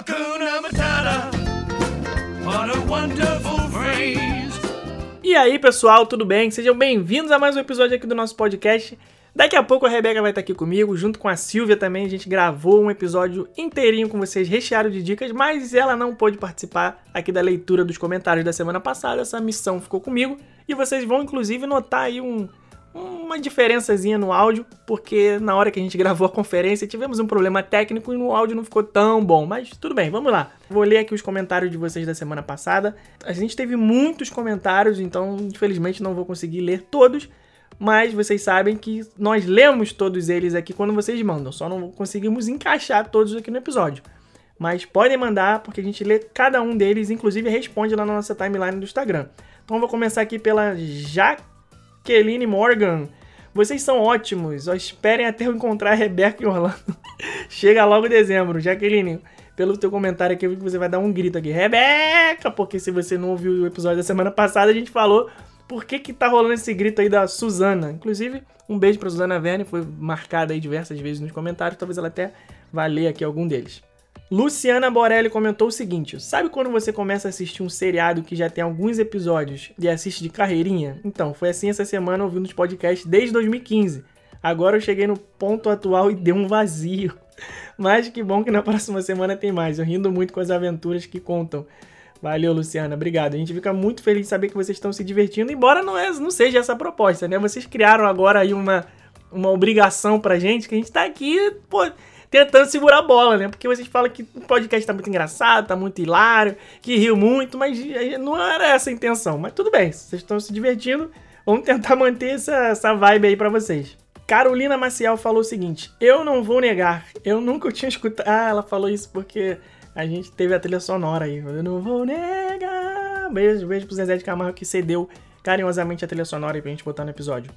Hakuna Matata. What a wonderful phrase. E aí, pessoal, tudo bem? Sejam bem-vindos a mais um episódio aqui do nosso podcast. Daqui a pouco a Rebeca vai estar aqui comigo, junto com a Silvia também. A gente gravou um episódio inteirinho com vocês, recheado de dicas, mas ela não pôde participar aqui da leitura dos comentários da semana passada. Essa missão ficou comigo e vocês vão, inclusive, notar aí um, uma diferençazinha no áudio, porque na hora que a gente gravou a conferência tivemos um problema técnico e o áudio não ficou tão bom. Mas tudo bem, vamos lá. Vou ler aqui os comentários de vocês da semana passada. A gente teve muitos comentários, então infelizmente não vou conseguir ler todos. Mas vocês sabem que nós lemos todos eles aqui quando vocês mandam, só não conseguimos encaixar todos aqui no episódio. Mas podem mandar, porque a gente lê cada um deles, inclusive responde lá na nossa timeline do Instagram. Então vou começar aqui pela Jaqueline Morgan. Vocês são ótimos, só esperem até eu encontrar a Rebeca e Orlando. Chega logo em dezembro. Jaqueline, pelo teu comentário aqui, eu vi que você vai dar um grito aqui. Rebeca! Porque se você não ouviu o episódio da semana passada, a gente falou por que que tá rolando esse grito aí da Suzana. Inclusive, um beijo pra Suzana Verne, foi marcada aí diversas vezes nos comentários, talvez ela até vá ler aqui algum deles. Luciana Borelli comentou o seguinte: Sabe quando você começa a assistir um seriado que já tem alguns episódios e assiste de carreirinha? Então, foi assim essa semana ouvindo os podcasts desde 2015. Agora eu cheguei no ponto atual e deu um vazio. Mas que bom que na próxima semana tem mais. Eu rindo muito com as aventuras que contam. Valeu, Luciana. Obrigado. A gente fica muito feliz de saber que vocês estão se divertindo, embora não, é, não seja essa a proposta, né? Vocês criaram agora aí uma, uma obrigação pra gente, que a gente tá aqui, pô, tentando segurar a bola, né? Porque vocês falam que o podcast tá muito engraçado, tá muito hilário, que riu muito, mas não era essa a intenção. Mas tudo bem, vocês estão se divertindo, vamos tentar manter essa, essa vibe aí pra vocês. Carolina Maciel falou o seguinte: Eu não vou negar, eu nunca tinha escutado. Ah, ela falou isso porque a gente teve a trilha sonora aí. Eu não vou negar. Beijo, beijo pro Zezé de Camargo que cedeu carinhosamente a trilha sonora aí pra gente botar no episódio.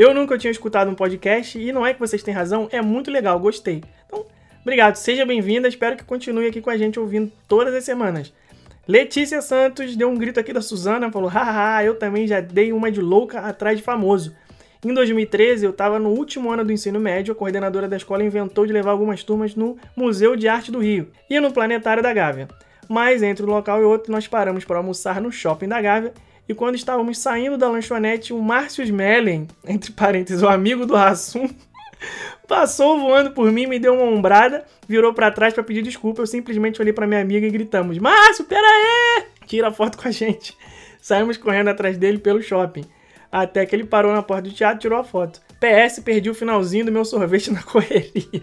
Eu nunca tinha escutado um podcast e não é que vocês têm razão, é muito legal, gostei. Então, obrigado, seja bem-vinda, espero que continue aqui com a gente ouvindo todas as semanas. Letícia Santos deu um grito aqui da Suzana, falou: haha, eu também já dei uma de louca atrás de famoso. Em 2013, eu estava no último ano do ensino médio, a coordenadora da escola inventou de levar algumas turmas no Museu de Arte do Rio e no Planetário da Gávea. Mas entre um local e outro, nós paramos para almoçar no shopping da Gávea e quando estávamos saindo da lanchonete, o Márcio Smellen, entre parênteses, o amigo do Rassum, passou voando por mim, me deu uma ombrada, virou para trás para pedir desculpa. Eu simplesmente olhei para minha amiga e gritamos: Márcio, pera aí! Tira foto com a gente. Saímos correndo atrás dele pelo shopping. Até que ele parou na porta do teatro e tirou a foto. PS, perdi o finalzinho do meu sorvete na correria.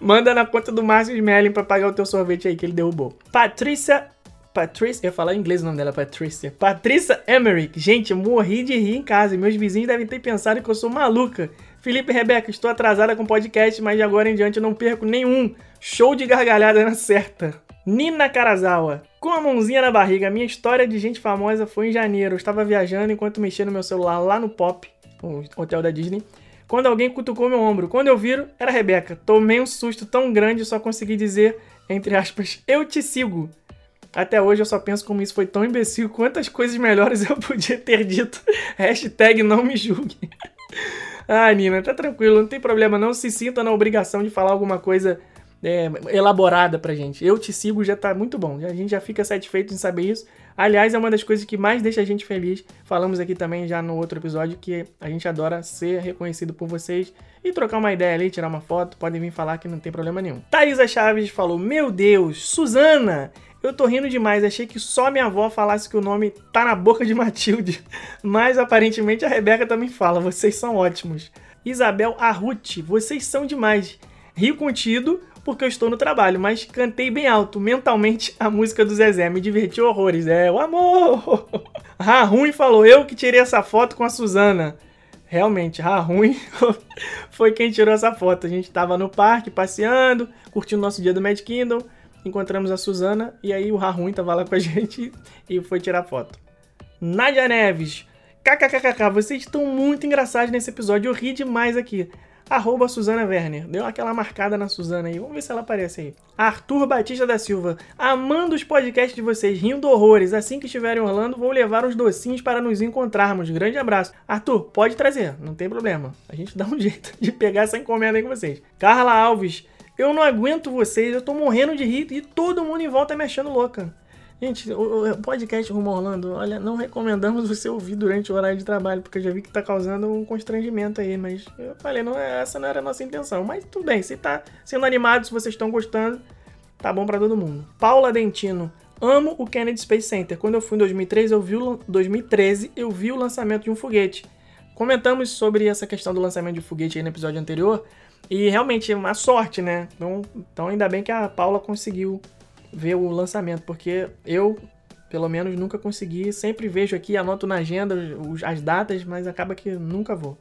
Manda na conta do Márcio Smelling pra pagar o teu sorvete aí que ele derrubou. Patrícia. Patrícia. Eu ia falar em inglês o nome dela, Patrícia. Patrícia Emmerich. Gente, morri de rir em casa e meus vizinhos devem ter pensado que eu sou maluca. Felipe e Rebeca, estou atrasada com o podcast, mas de agora em diante eu não perco nenhum. Show de gargalhada na certa. Nina Karazawa. Com a mãozinha na barriga, minha história de gente famosa foi em janeiro. Eu estava viajando enquanto mexia no meu celular lá no Pop, o hotel da Disney, quando alguém cutucou meu ombro. Quando eu viro, era Rebeca. Tomei um susto tão grande, só consegui dizer, entre aspas, eu te sigo. Até hoje eu só penso como isso foi tão imbecil, quantas coisas melhores eu podia ter dito. Hashtag não me julgue. ah, Nina, tá tranquilo, não tem problema não. Se sinta na obrigação de falar alguma coisa é, elaborada pra gente. Eu te sigo já tá muito bom. A gente já fica satisfeito em saber isso. Aliás, é uma das coisas que mais deixa a gente feliz. Falamos aqui também já no outro episódio que a gente adora ser reconhecido por vocês e trocar uma ideia ali, tirar uma foto. Podem vir falar que não tem problema nenhum. Thaisa Chaves falou: Meu Deus, Suzana! Eu tô rindo demais, achei que só minha avó falasse que o nome tá na boca de Matilde. Mas aparentemente a Rebeca também fala, vocês são ótimos. Isabel Arruti, vocês são demais. Rio contido, porque eu estou no trabalho, mas cantei bem alto, mentalmente, a música do Zezé. Me diverti horrores. É, o amor! Rahun falou, eu que tirei essa foto com a Suzana. Realmente, Rahun foi quem tirou essa foto. A gente estava no parque, passeando, curtindo nosso dia do Mad Kingdom. Encontramos a Suzana e aí o Rahun estava lá com a gente e foi tirar foto. Nádia Neves. KKKK, vocês estão muito engraçados nesse episódio. Eu ri demais aqui arroba Suzana Werner. Deu aquela marcada na Suzana aí. Vamos ver se ela aparece aí. Arthur Batista da Silva. Amando os podcasts de vocês, rindo horrores. Assim que estiver em Orlando, vou levar uns docinhos para nos encontrarmos. Grande abraço. Arthur, pode trazer, não tem problema. A gente dá um jeito de pegar essa encomenda aí com vocês. Carla Alves. Eu não aguento vocês, eu tô morrendo de rir e todo mundo em volta me achando louca. Gente, o, podcast Rumo Orlando, olha, não recomendamos você ouvir durante o horário de trabalho, porque eu já vi que tá causando um constrangimento aí, mas eu falei, não, essa não era a nossa intenção. Mas tudo bem, se tá sendo animado, se vocês estão gostando, tá bom para todo mundo. Paula Dentino, amo o Kennedy Space Center. Quando eu fui em 2013, eu vi o, 2013, eu vi o lançamento de um foguete. Comentamos sobre essa questão do lançamento de foguete aí no episódio anterior, e realmente é uma sorte, né? Então, então ainda bem que a Paula conseguiu ver o lançamento, porque eu, pelo menos, nunca consegui. Sempre vejo aqui, anoto na agenda as datas, mas acaba que nunca vou.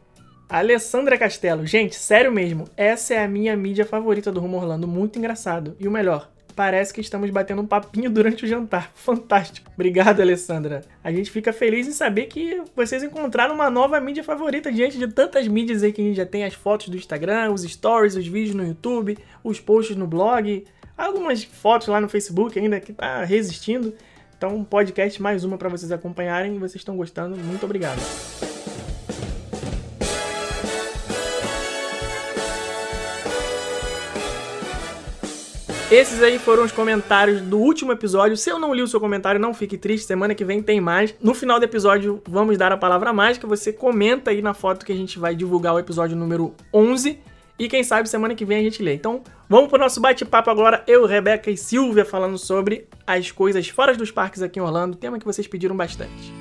Alessandra Castelo, gente, sério mesmo, essa é a minha mídia favorita do Rumo Orlando, muito engraçado. E o melhor, parece que estamos batendo um papinho durante o jantar. Fantástico. Obrigado, Alessandra. A gente fica feliz em saber que vocês encontraram uma nova mídia favorita diante de tantas mídias aí que a gente já tem as fotos do Instagram, os stories, os vídeos no YouTube, os posts no blog algumas fotos lá no Facebook ainda que tá resistindo. Então, podcast mais uma para vocês acompanharem. Vocês estão gostando? Muito obrigado. Esses aí foram os comentários do último episódio. Se eu não li o seu comentário, não fique triste. Semana que vem tem mais. No final do episódio, vamos dar a palavra mágica. Você comenta aí na foto que a gente vai divulgar o episódio número 11 e quem sabe semana que vem a gente lê. Então, vamos pro nosso bate-papo agora. Eu, Rebeca e Silvia falando sobre as coisas fora dos parques aqui em Orlando, tema que vocês pediram bastante.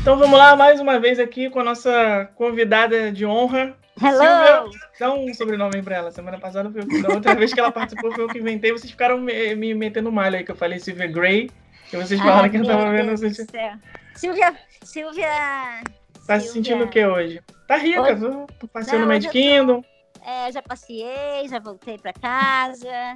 Então vamos lá, mais uma vez aqui com a nossa convidada de honra. Hello! Silvia, dá um sobrenome pra ela. Semana passada foi da outra vez que ela participou foi eu que inventei. Vocês ficaram me, me metendo malho aí, que eu falei Silvia Gray. E vocês falaram Ai, que eu tava vendo. Vocês... Silvia. Silvia. Tá se sentindo o que hoje? Tá rica, hoje... viu? Passei no Magic Kingdom. Tô... É, já passei, já voltei pra casa.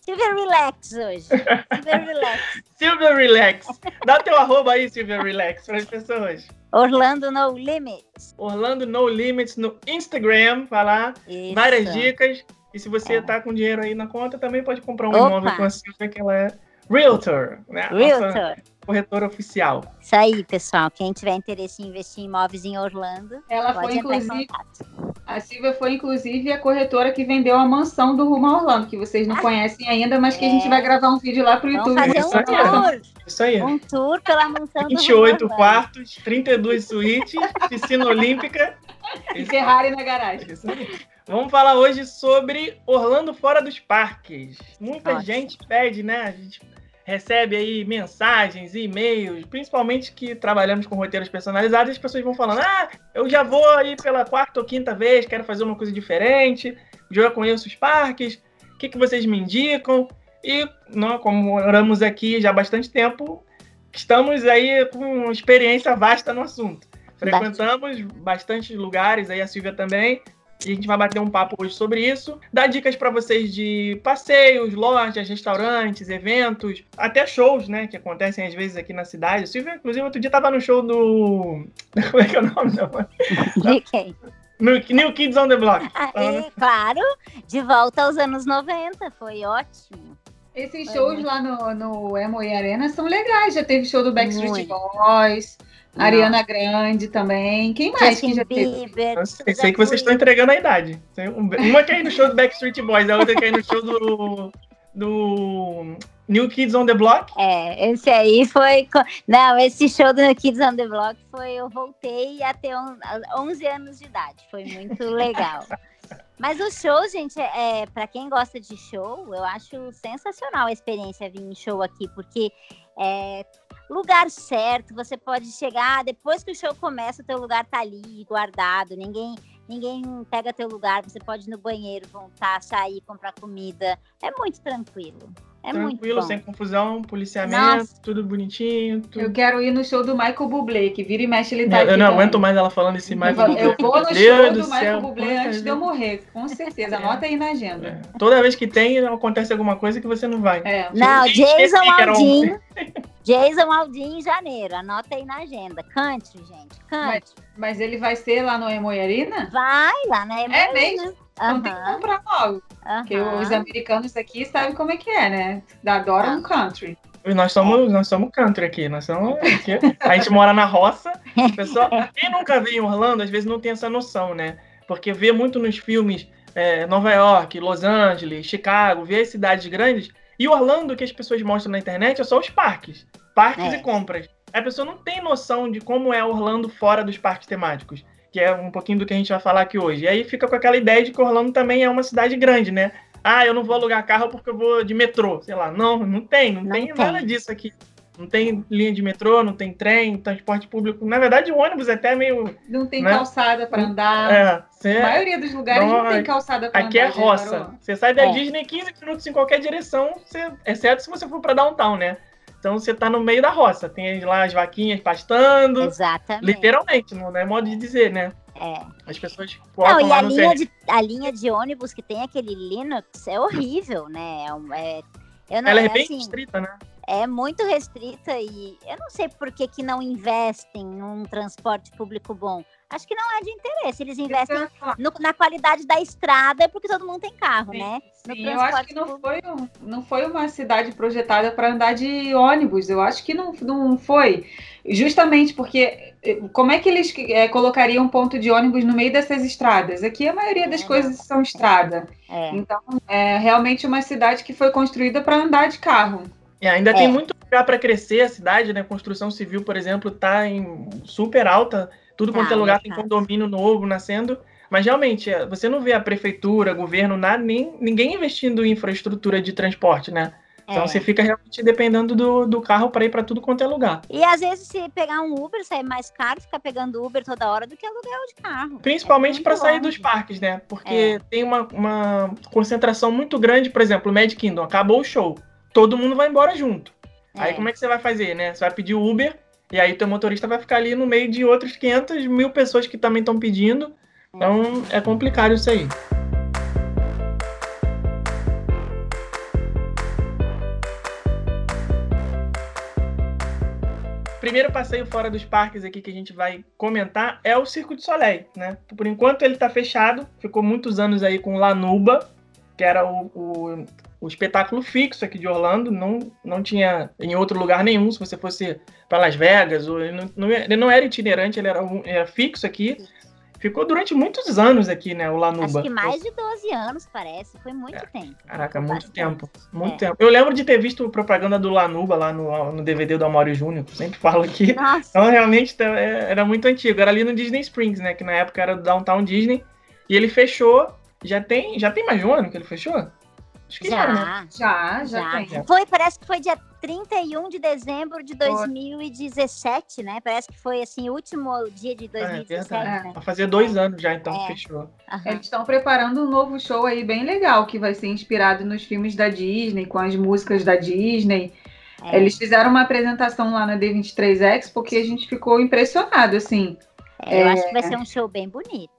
Silvia Relax hoje. Silvia Relax. Silvia Relax. Dá teu arroba aí, Silvia Relax, para as pessoas. Orlando No Limits. Orlando No Limits no Instagram, vai lá. Isso. Várias dicas. E se você é. tá com dinheiro aí na conta, também pode comprar um Opa. imóvel com a Silvia, que ela é Realtor, né? Realtor. Nossa corretora oficial. Isso aí, pessoal. Quem tiver interesse em investir em imóveis em Orlando, ela foi inclusive a Silvia foi inclusive a corretora que vendeu a mansão do Rumo a Orlando, que vocês não ah, conhecem ainda, mas que é. a gente é. vai gravar um vídeo lá pro YouTube. Vamos fazer um tour. Isso aí. Um tour pela mansão 28 do quartos, 32 suítes, piscina olímpica e Ferrari na garagem. Isso aí. Vamos falar hoje sobre Orlando fora dos parques. Muita Ótimo. gente pede, né? A gente recebe aí mensagens, e-mails, principalmente que trabalhamos com roteiros personalizados, as pessoas vão falando: ah, eu já vou aí pela quarta ou quinta vez, quero fazer uma coisa diferente, já conheço os parques, o que, que vocês me indicam? E, não, como moramos aqui já há bastante tempo, estamos aí com experiência vasta no assunto. Frequentamos bastante lugares, aí a Silvia também, e a gente vai bater um papo hoje sobre isso. Dar dicas para vocês de passeios, lojas, restaurantes, eventos, até shows, né? Que acontecem às vezes aqui na cidade. Silvia, inclusive, outro dia tava no show do. Como é que é o nome? De quem? New Kids on the Block. Ah, e, claro, de volta aos anos 90, foi ótimo. Esses shows lá no, no Emoy Arena são legais. Já teve show do Backstreet Boys. Ariana Grande também. Quem mais Justin que já Bieber, Eu sei, sei que vocês estão entregando a idade. Uma quer ir no show do Backstreet Boys, a outra quer ir no show do, do New Kids on the Block. É, esse aí foi. Não, esse show do New Kids on the Block foi. Eu voltei até 11 anos de idade. Foi muito legal. Mas o show, gente, é, para quem gosta de show, eu acho sensacional a experiência vir em show aqui, porque é, lugar certo, você pode chegar, depois que o show começa, o teu lugar tá ali guardado, ninguém ninguém pega teu lugar, você pode ir no banheiro, voltar, sair, comprar comida. É muito tranquilo. É Tranquilo, sem confusão, policiamento, Nossa. tudo bonitinho. Tudo... Eu quero ir no show do Michael Bublé, que vira e mexe ele tá Eu, eu não aguento mais ela falando esse Michael Bublé. Eu vou no Deus show do, do Michael Bublé antes de eu morrer, com certeza. Anota aí na agenda. É. Toda vez que tem, acontece alguma coisa que você não vai. É. Não, Jason Aldin. Jason Aldin em janeiro. Anota aí na agenda. Country, gente. Country. Mas, mas ele vai ser lá no Emoiarina? Vai, lá na Emoiarina. É mesmo? Então tem que comprar logo. Porque os americanos aqui sabem como é que é, né? Adoram um country. Nós somos, nós somos country aqui, nós somos aqui. A gente mora na roça. Pessoal, quem nunca veio em Orlando, às vezes não tem essa noção, né? Porque vê muito nos filmes é, Nova York, Los Angeles, Chicago, vê as cidades grandes. E Orlando, que as pessoas mostram na internet, é só os parques. Parques É. e compras. A pessoa não tem noção de como é Orlando fora dos parques temáticos. Que é um pouquinho do que a gente vai falar aqui hoje. E aí fica com aquela ideia de que Orlando também é uma cidade grande, né? Ah, eu não vou alugar carro porque eu vou de metrô. Sei lá. Não, não tem. Não, Não tem, tem. nada disso aqui. Não tem linha de metrô, não tem trem, transporte público. Na verdade, o ônibus é até meio. Não tem Né? calçada para andar. É, cê- A maioria dos lugares não, Não, tem calçada para andar. Aqui é roça. Você sai da É. Disney 15 minutos em qualquer direção, você- exceto se você for pra downtown, né? Então você tá no meio da roça. Tem lá as vaquinhas pastando. Exatamente. Literalmente, não é modo de dizer, né? É. As pessoas Não, colocam e lá a no linha, de, a linha de ônibus que tem aquele Linux é horrível, né? É, é- eu não, Ela é é bem assim, restrita, né? É muito restrita e eu não sei por que, que não investem num transporte público bom. Acho que não é de interesse. Eles investem no- na qualidade da estrada, porque todo mundo tem carro, Sim, né? Sim, eu acho que não foi, não foi uma cidade projetada para andar de ônibus. Eu acho que não, não foi. Justamente porque eh, como é que eles eh, colocariam um ponto de ônibus no meio dessas estradas? Aqui a maioria das É, coisas são estrada. É. Então é realmente uma cidade que foi construída para andar de carro. E ainda É. tem muito lugar para crescer a cidade, né? Construção civil, por exemplo, tá em super alta. Tudo quanto Tá, é lugar tem tá. condomínio novo nascendo. Mas realmente, é, você não vê a prefeitura, governo, nada, nem, ninguém investindo em infraestrutura de transporte, né? Então É. você fica realmente dependendo do, do carro para ir para tudo quanto é lugar. E às vezes, se pegar um Uber, sai mais caro ficar pegando Uber toda hora do que aluguel de carro. Principalmente muito para sair dos parques, né? Porque É. tem uma, uma concentração muito grande, por exemplo, o Mad Kingdom, acabou o show. Todo mundo vai embora junto. Aí como é que você vai fazer, né? Você vai pedir Uber, e aí teu motorista vai ficar ali no meio de outros 500 mil pessoas que também estão pedindo. Então é complicado isso aí. Primeiro passeio fora dos parques aqui que a gente vai comentar é o Circo de Soleil, né? Por enquanto ele tá fechado, ficou muitos anos aí com o Lanuba, que era o, o, o espetáculo fixo aqui de Orlando, não, não tinha em outro lugar nenhum, se você fosse para Las Vegas, ou ele, não, não- ele não era itinerante, ele era, um- era fixo aqui. Ficou durante muitos anos aqui, né, o Lanuba. Acho que mais de 12 anos, parece. Foi muito tempo. Caraca, muito Bastante. tempo. Muito É. tempo. Eu lembro de ter visto propaganda do Lanuba lá no, no DVD do Amaury Júnior, sempre falo aqui. Nossa, Então, realmente, tá- é- era muito antigo. Era ali no Disney Springs, né? Que na época era do Downtown Disney. E ele fechou. Já tem, já tem mais de um ano que ele fechou? Acho que já, né? já. Já, já, tem. Foi, parece que foi dia 31 de dezembro de 2017, né? Parece que foi assim, o último dia de 2017, verdade. né? Vai fazer dois anos já, então, É. que fechou. Aham. Eles estão preparando um novo show aí bem legal, que vai ser inspirado nos filmes da Disney, com as músicas da Disney. É. Eles fizeram uma apresentação lá na D23 Expo que a gente ficou impressionado, assim. É, eu É. acho que vai ser um show bem bonito.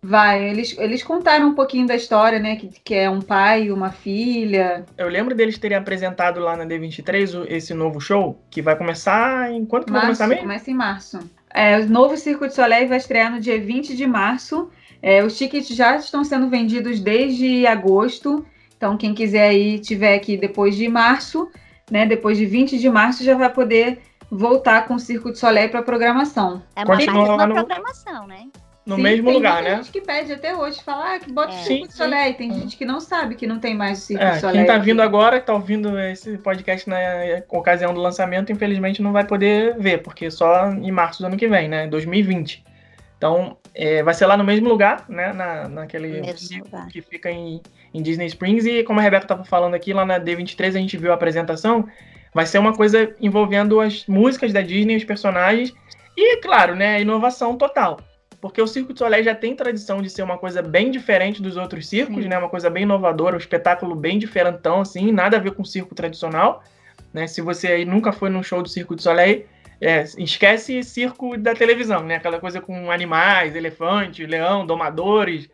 Vai, eles, eles contaram um pouquinho da história, né? Que, que é um pai e uma filha. Eu lembro deles terem apresentado lá na D23 o- esse novo show, que vai começar em quando que vai Março, começar mesmo? começa em março. É, o novo Circo de Soleil vai estrear no dia 20 de março. É, os tickets já estão sendo vendidos desde agosto. Então, quem quiser ir, tiver aqui depois de março, né? Depois de 20 de março, já vai poder voltar com o Circo de Soleil para programação. É uma mais uma no- programação, né? No Sim, mesmo tem lugar, né? gente que pede até hoje, falar ah, que bota É. o Sim, Circo. Soleil. Tem gente que não sabe que não tem mais o Circo É, de Soleil. quem tá vindo agora, que tá ouvindo esse podcast na ocasião do lançamento, infelizmente não vai poder ver, porque só em março do ano que vem, né? 2020. Então, é, vai ser lá no mesmo lugar, né? Na, naquele lugar. que fica em, em Disney Springs. E como a Rebeca tava falando aqui, lá na D23 a gente viu a apresentação. Vai ser uma coisa envolvendo as músicas da Disney, os personagens. E, claro, né? A inovação total. Porque o Circo de Soleil já tem tradição de ser uma coisa bem diferente dos outros circos, Sim. né? Uma coisa bem inovadora, um espetáculo bem diferentão, assim, nada a ver com o circo tradicional. Né? Se você aí nunca foi num show do Circo de Soleil, é, esquece circo da televisão, né? Aquela coisa com animais, elefante, leão, domadores.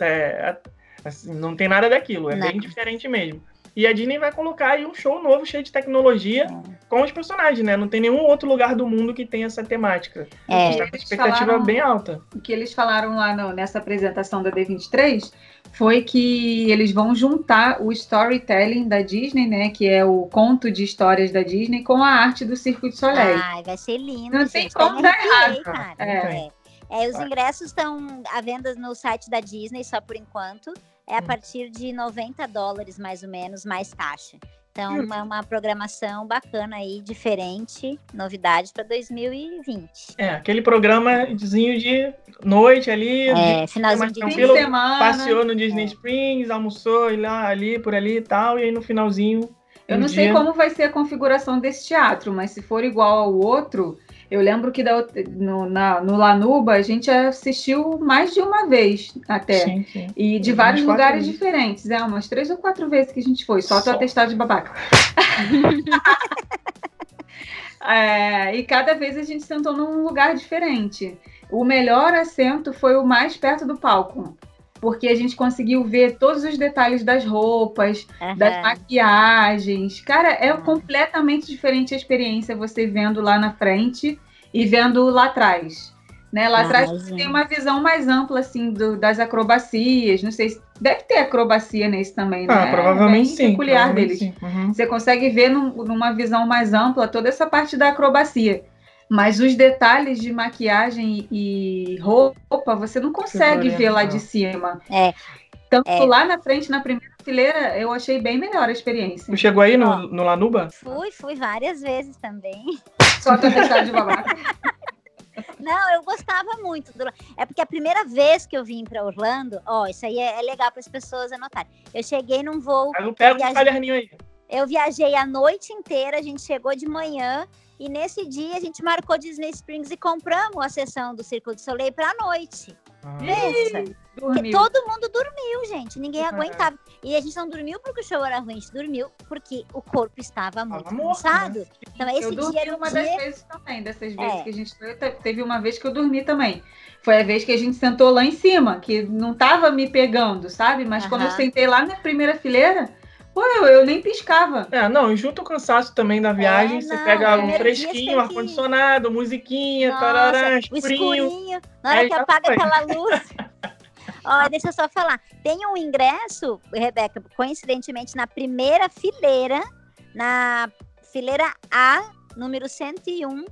é, assim, não tem nada daquilo, é Não. bem diferente mesmo. E a Disney vai colocar aí um show novo, cheio de tecnologia, com os personagens, né? Não tem nenhum outro lugar do mundo que tenha essa temática. A É, gente tá com expectativa falaram- bem alta. o que eles falaram lá no- nessa apresentação da D23 foi que eles vão juntar o storytelling da Disney, né, que é o conto de histórias da Disney, com a arte do Circo de Soleil. Ai, vai ser lindo. Não tem gente. como Eu dar errado. cara. É. É. É, os ingressos estão à venda no site da Disney só por enquanto. É a partir de 90 dólares, mais ou menos, mais taxa. Então, Hum. é uma programação bacana aí, diferente, novidade para 2020. É, aquele programazinho de noite ali, É, finalzinho mais de tranquilo, de semana. passeou no Disney É. Springs, almoçou e lá, ali, por ali e tal, e aí no finalzinho. Eu um não sei dia- como vai ser a configuração desse teatro, mas se for igual ao outro, eu lembro que da no, na- no Lanuba a gente assistiu mais de uma vez até. Sim, sim. E de vários lugares vezes. diferentes. É, umas três ou quatro vezes que a gente foi, só Só. tu atestado de babaca. É, e cada vez a gente sentou num lugar diferente. O melhor assento foi o mais perto do palco. Porque a gente conseguiu ver todos os detalhes das roupas, das Aham. maquiagens. Cara, é Ah. completamente diferente a experiência você vendo lá na frente e vendo lá atrás. Né? Lá Ah, atrás imagino. tem uma visão mais ampla assim do- das acrobacias. Não sei se deve ter acrobacia nesse também, né? Ah, provavelmente Bem sim. peculiar provavelmente deles. sim. Uhum. Você consegue ver num- numa visão mais ampla toda essa parte da acrobacia. Mas os detalhes de maquiagem e roupa, você não consegue ver lá não. de cima. É. Tanto É. lá na frente, na primeira fileira, eu achei bem melhor a experiência. Tu chegou aí no, no Lanuba? Fui, fui várias vezes também. Só pra deixar de babaca. Não, eu gostava muito. Do... É porque a primeira vez que eu vim para Orlando, ó, isso aí é, é legal para as pessoas anotarem. Eu cheguei num voo, eu pego o Viagem. caderninho aí. eu viajei a noite inteira, a gente chegou de manhã e nesse dia a gente marcou Disney Springs e compramos a sessão do Circo de Soleil para a noite. Ah. Pensa. Todo mundo dormiu, gente. Ninguém Ah. aguentava. E a gente não dormiu porque o show era ruim, a gente dormiu porque o corpo estava muito morto, cansado. Então, esse eu dormi dia era um uma dia. das vezes também, dessas vezes É. que a gente foi, teve uma vez que eu dormi também. Foi a vez que a gente sentou lá em cima, que não tava me pegando, sabe? Mas quando eu sentei lá na primeira fileira, pô, eu, eu nem piscava. É, não, e junto o cansaço também da viagem, É, você não, pega um fresquinho, ar-condicionado, musiquinha, Nossa, tarará, o escurinho. escurinho, na hora Aí que apaga foi. aquela luz. Ó, deixa eu só falar. Tem um ingresso, Rebeca, coincidentemente na primeira fileira, na fileira A, número 101,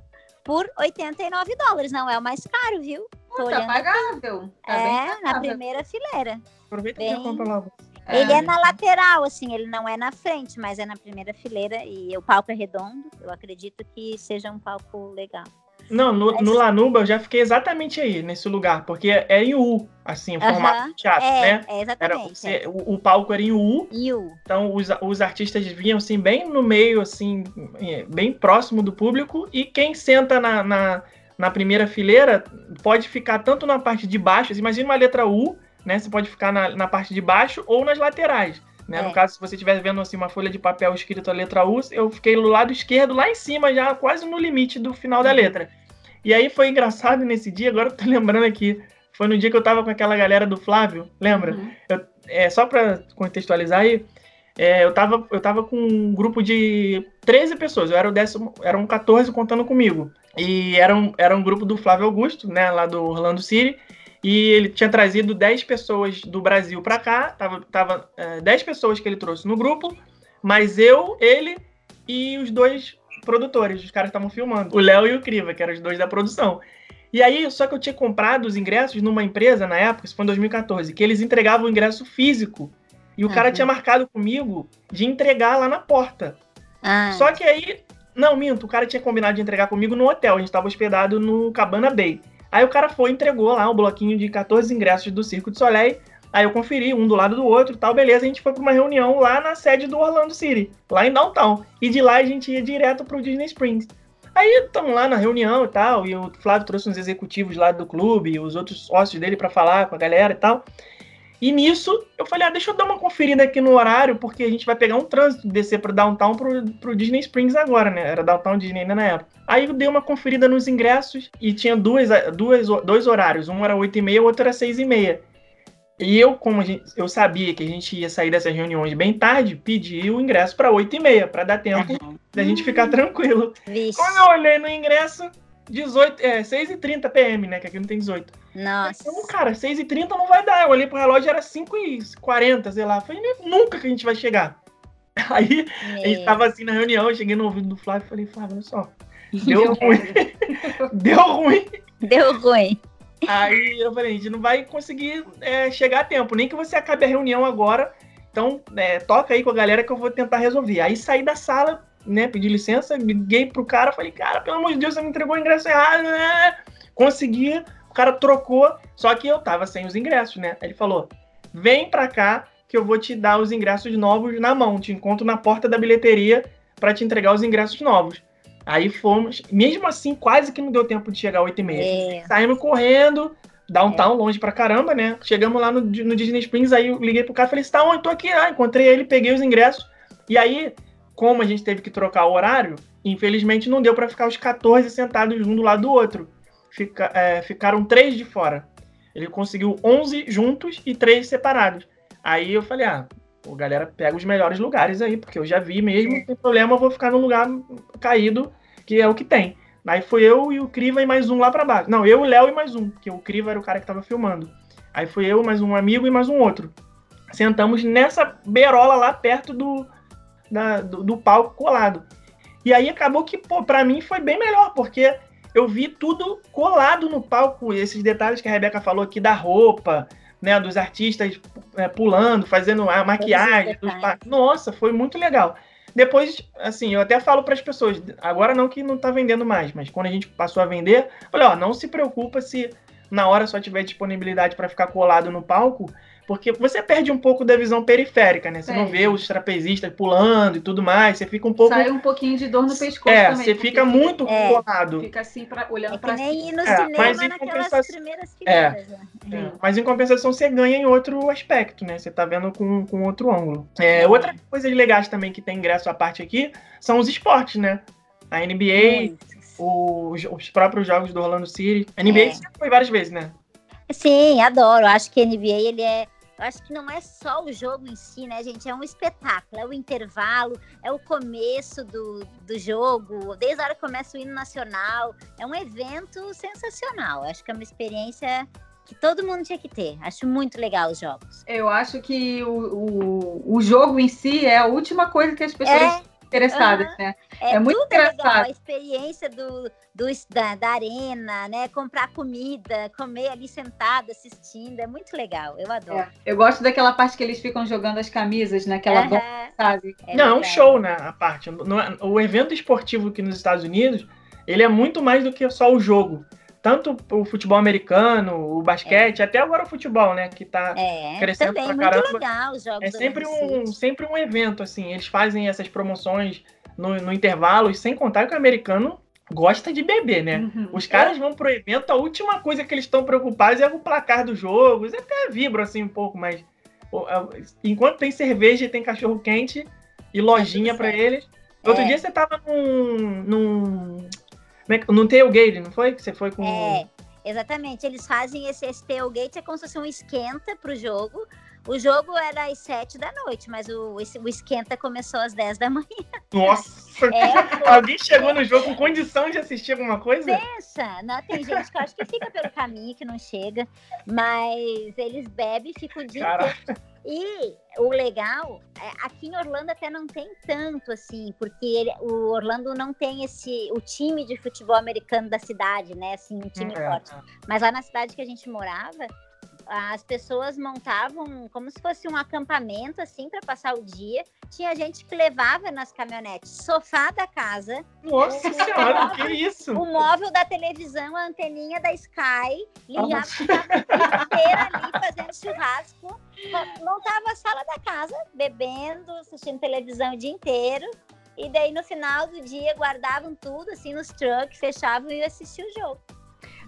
por 89 dólares. Não é o mais caro, viu? Pô, tá pagável. Tá bem é, na pagável. primeira fileira. Aproveita Bem- e já compra logo. Ele é na lateral, assim, ele não é na frente, mas é na primeira fileira e o palco é redondo. Eu acredito que seja um palco legal. Não, no, Mas- no Lanuba eu já fiquei exatamente aí, nesse lugar, porque é em U, assim, o formato de teatro, é, né? é Era, exatamente. você- é. o, o palco era em U, You. então os, os artistas vinham assim, bem no meio, assim, é, bem próximo do público, e quem senta na, na, na primeira fileira pode ficar tanto na parte de baixo, assim, imagina uma letra U, né? Você pode ficar na, na parte de baixo ou nas laterais. Né? É. No caso, se você estiver vendo assim, uma folha de papel escrito a letra U, eu fiquei do lado esquerdo, lá em cima, já quase no limite do final da letra. E aí foi engraçado nesse dia, agora eu tô lembrando aqui. Foi no dia que eu tava com aquela galera do Flávio, lembra? Uhum. É, só pra contextualizar aí, é, eu, tava, eu tava com um grupo de 13 pessoas, eu era o décimo, eram 14 contando comigo. E era um, era um grupo do Flávio Augusto, né, lá do Orlando City, e ele tinha trazido 10 pessoas do Brasil pra cá, tava, tava é, 10 pessoas que ele trouxe no grupo, mas eu, ele e os dois produtores, os caras que estavam filmando, o Léo e o Criva, que eram os dois da produção. E aí, só que eu tinha comprado os ingressos numa empresa na época, isso foi em 2014, que eles entregavam o ingresso físico. E o cara Uhum. tinha marcado comigo de entregar lá na porta. Ah, Só que aí, não, minto, o cara tinha combinado de entregar comigo no hotel. A gente tava hospedado no Cabana Bay. Aí o cara foi entregou lá um bloquinho de 14 ingressos do Circo de Soleil. Aí eu conferi, um do lado do outro tal, beleza. A gente foi pra uma reunião lá na sede do Orlando City, lá em Downtown. E de lá a gente ia direto pro Disney Springs. Aí estamos lá na reunião e tal, e o Flávio trouxe uns executivos lá do clube, os outros sócios dele pra falar com a galera e tal. E nisso, eu falei, ah, deixa eu dar uma conferida aqui no horário, porque a gente vai pegar um trânsito, descer pro Downtown pro, pro Disney Springs agora, né? Era Downtown Disney ainda na época. Aí eu dei uma conferida nos ingressos e tinha duas, duas, dois horários. Um era 8 e meia, o outro era 6 e meia. E eu, como a gente, eu sabia que a gente ia sair dessas reuniões bem tarde, pedi o ingresso para 8 e meia, para dar tempo da gente ficar tranquilo. vixe. Quando eu olhei no ingresso, 18, é, 6 e 30 PM, né? Que aqui não tem 18. Nossa. Então, cara, 6h30 não vai dar. Eu olhei pro relógio, era 5h40, sei lá. Falei, nunca que a gente vai chegar. Aí a gente tava assim na reunião, eu cheguei no ouvido do Flávio e falei, Flávio, olha só. Deu ruim. Deu ruim. Deu ruim. Aí eu falei, a gente não vai conseguir é, chegar a tempo, nem que você acabe a reunião agora. Então, é, toca aí com a galera que eu vou tentar resolver. Aí saí da sala, né, pedi licença, liguei pro cara, falei, cara, pelo amor de Deus, você me entregou o ingresso errado, né? Consegui, o cara trocou, só que eu tava sem os ingressos, né? Aí ele falou, vem pra cá que eu vou te dar os ingressos novos na mão, te encontro na porta da bilheteria para te entregar os ingressos novos. Aí fomos, mesmo assim, quase que não deu tempo de chegar às 8 e meia. É. Saímos correndo, downtown, longe pra caramba, né? Chegamos lá no, no Disney Springs, aí eu liguei pro cara e falei, você tá onde? Tô aqui. Ah, encontrei ele, peguei os ingressos. E aí, como a gente teve que trocar o horário, infelizmente não deu pra ficar os 14 sentados um do lado do outro. Fica- é, ficaram três de fora. Ele conseguiu 11 juntos e três separados. Aí eu falei, ah, pô, galera, pega os melhores lugares aí, porque eu já vi mesmo, não tem problema, eu vou ficar no lugar caído, que é o que tem. Aí foi eu e o Criva e mais um lá pra baixo. Não, eu, o Léo e mais um, porque o Criva era o cara que tava filmando. Aí foi eu, mais um amigo e mais um outro. Sentamos nessa beirola lá perto do, do, do palco colado. E aí acabou que, pô, pra mim foi bem melhor, porque eu vi tudo colado no palco, esses detalhes que a Rebeca falou aqui da roupa, né, dos artistas é, pulando, fazendo a maquiagem. Nossa, foi muito legal. Depois, assim, eu até falo para as pessoas, agora não que não tá vendendo mais, mas quando a gente passou a vender, falei, ó, não se preocupa se na hora só tiver disponibilidade para ficar colado no palco, porque você perde um pouco da visão periférica, né? Você não vê os trapezistas pulando e tudo mais, você fica um pouco Sai um pouquinho de dor no pescoço é, também. você fica muito É. colado. Fica assim, pra, olhando É que pra nem ir no É, cinema mas em naquelas compensação- primeiras É. fileiras. né? É, Mas em compensação você ganha em outro aspecto, né? Você tá vendo com, com outro ângulo. É, outra coisa legais também que tem ingresso à parte aqui são os esportes, né? A NBA, os, os próprios jogos do Orlando City. A NBA É. você já foi várias vezes, né? Sim, adoro. Acho que NBA ele é. Eu acho que não é só o jogo em si, né, gente? É um espetáculo, é o intervalo, é o começo do, do jogo, desde a hora que começa o hino nacional. É um evento sensacional. Acho que é uma experiência que todo mundo tinha que ter. Acho muito legal os jogos. Eu acho que o, o, o jogo em si é a última coisa que as pessoas É, interessadas, né? É, É muito tudo legal, engraçado. a experiência do, do, da, da arena, né? Comprar comida, comer ali sentado, assistindo, é muito legal. Eu adoro. É. Eu gosto daquela parte que eles ficam jogando as camisas naquela Aham, bola, sabe? é não, é um show, né? A parte. Não é- o evento esportivo aqui nos Estados Unidos, ele é muito mais do que só o jogo. Tanto o futebol americano, o basquete, até agora o futebol, né? Que tá. É, crescendo também pra muito caramba. legal os jogos É sempre um, sempre um evento, assim. Eles fazem essas promoções no, no intervalo, e sem contar que o americano gosta de beber, né? Uhum. Os caras vão pro evento, a última coisa que eles estão preocupados é o placar do jogo. Eles até vibram assim um pouco, mas é- enquanto tem cerveja e tem cachorro quente e lojinha tudo pra certo. eles. Outro É. dia você tava num. num. É que- Num tailgate, não foi? Que você foi com. É, exatamente. Eles fazem esse, esse tailgate, é como se fosse um esquenta pro jogo. O jogo era às sete da noite, mas o, o esquenta começou às 10 da manhã. Nossa! É, Alguém chegou no jogo com condição de assistir alguma coisa? pensa, não, tem gente que eu acho que fica pelo caminho, que não chega, mas eles bebem e ficam o dia inteiro. E o legal, é, aqui em Orlando até não tem tanto assim, porque ele- o Orlando não tem esse o time de futebol americano da cidade, né? Assim, um time É, forte. Mas lá na cidade que a gente morava, as pessoas montavam como se fosse um acampamento assim para passar o dia. Tinha gente que levava nas caminhonetes sofá da casa, Nossa senhora, que isso? o móvel da televisão, a anteninha da Sky, Nossa. ficava inteira ali fazendo churrasco. Montava a sala da casa, bebendo, assistindo televisão o dia inteiro. E daí no final do dia guardavam tudo assim nos trucks, fechavam e assistiam o jogo.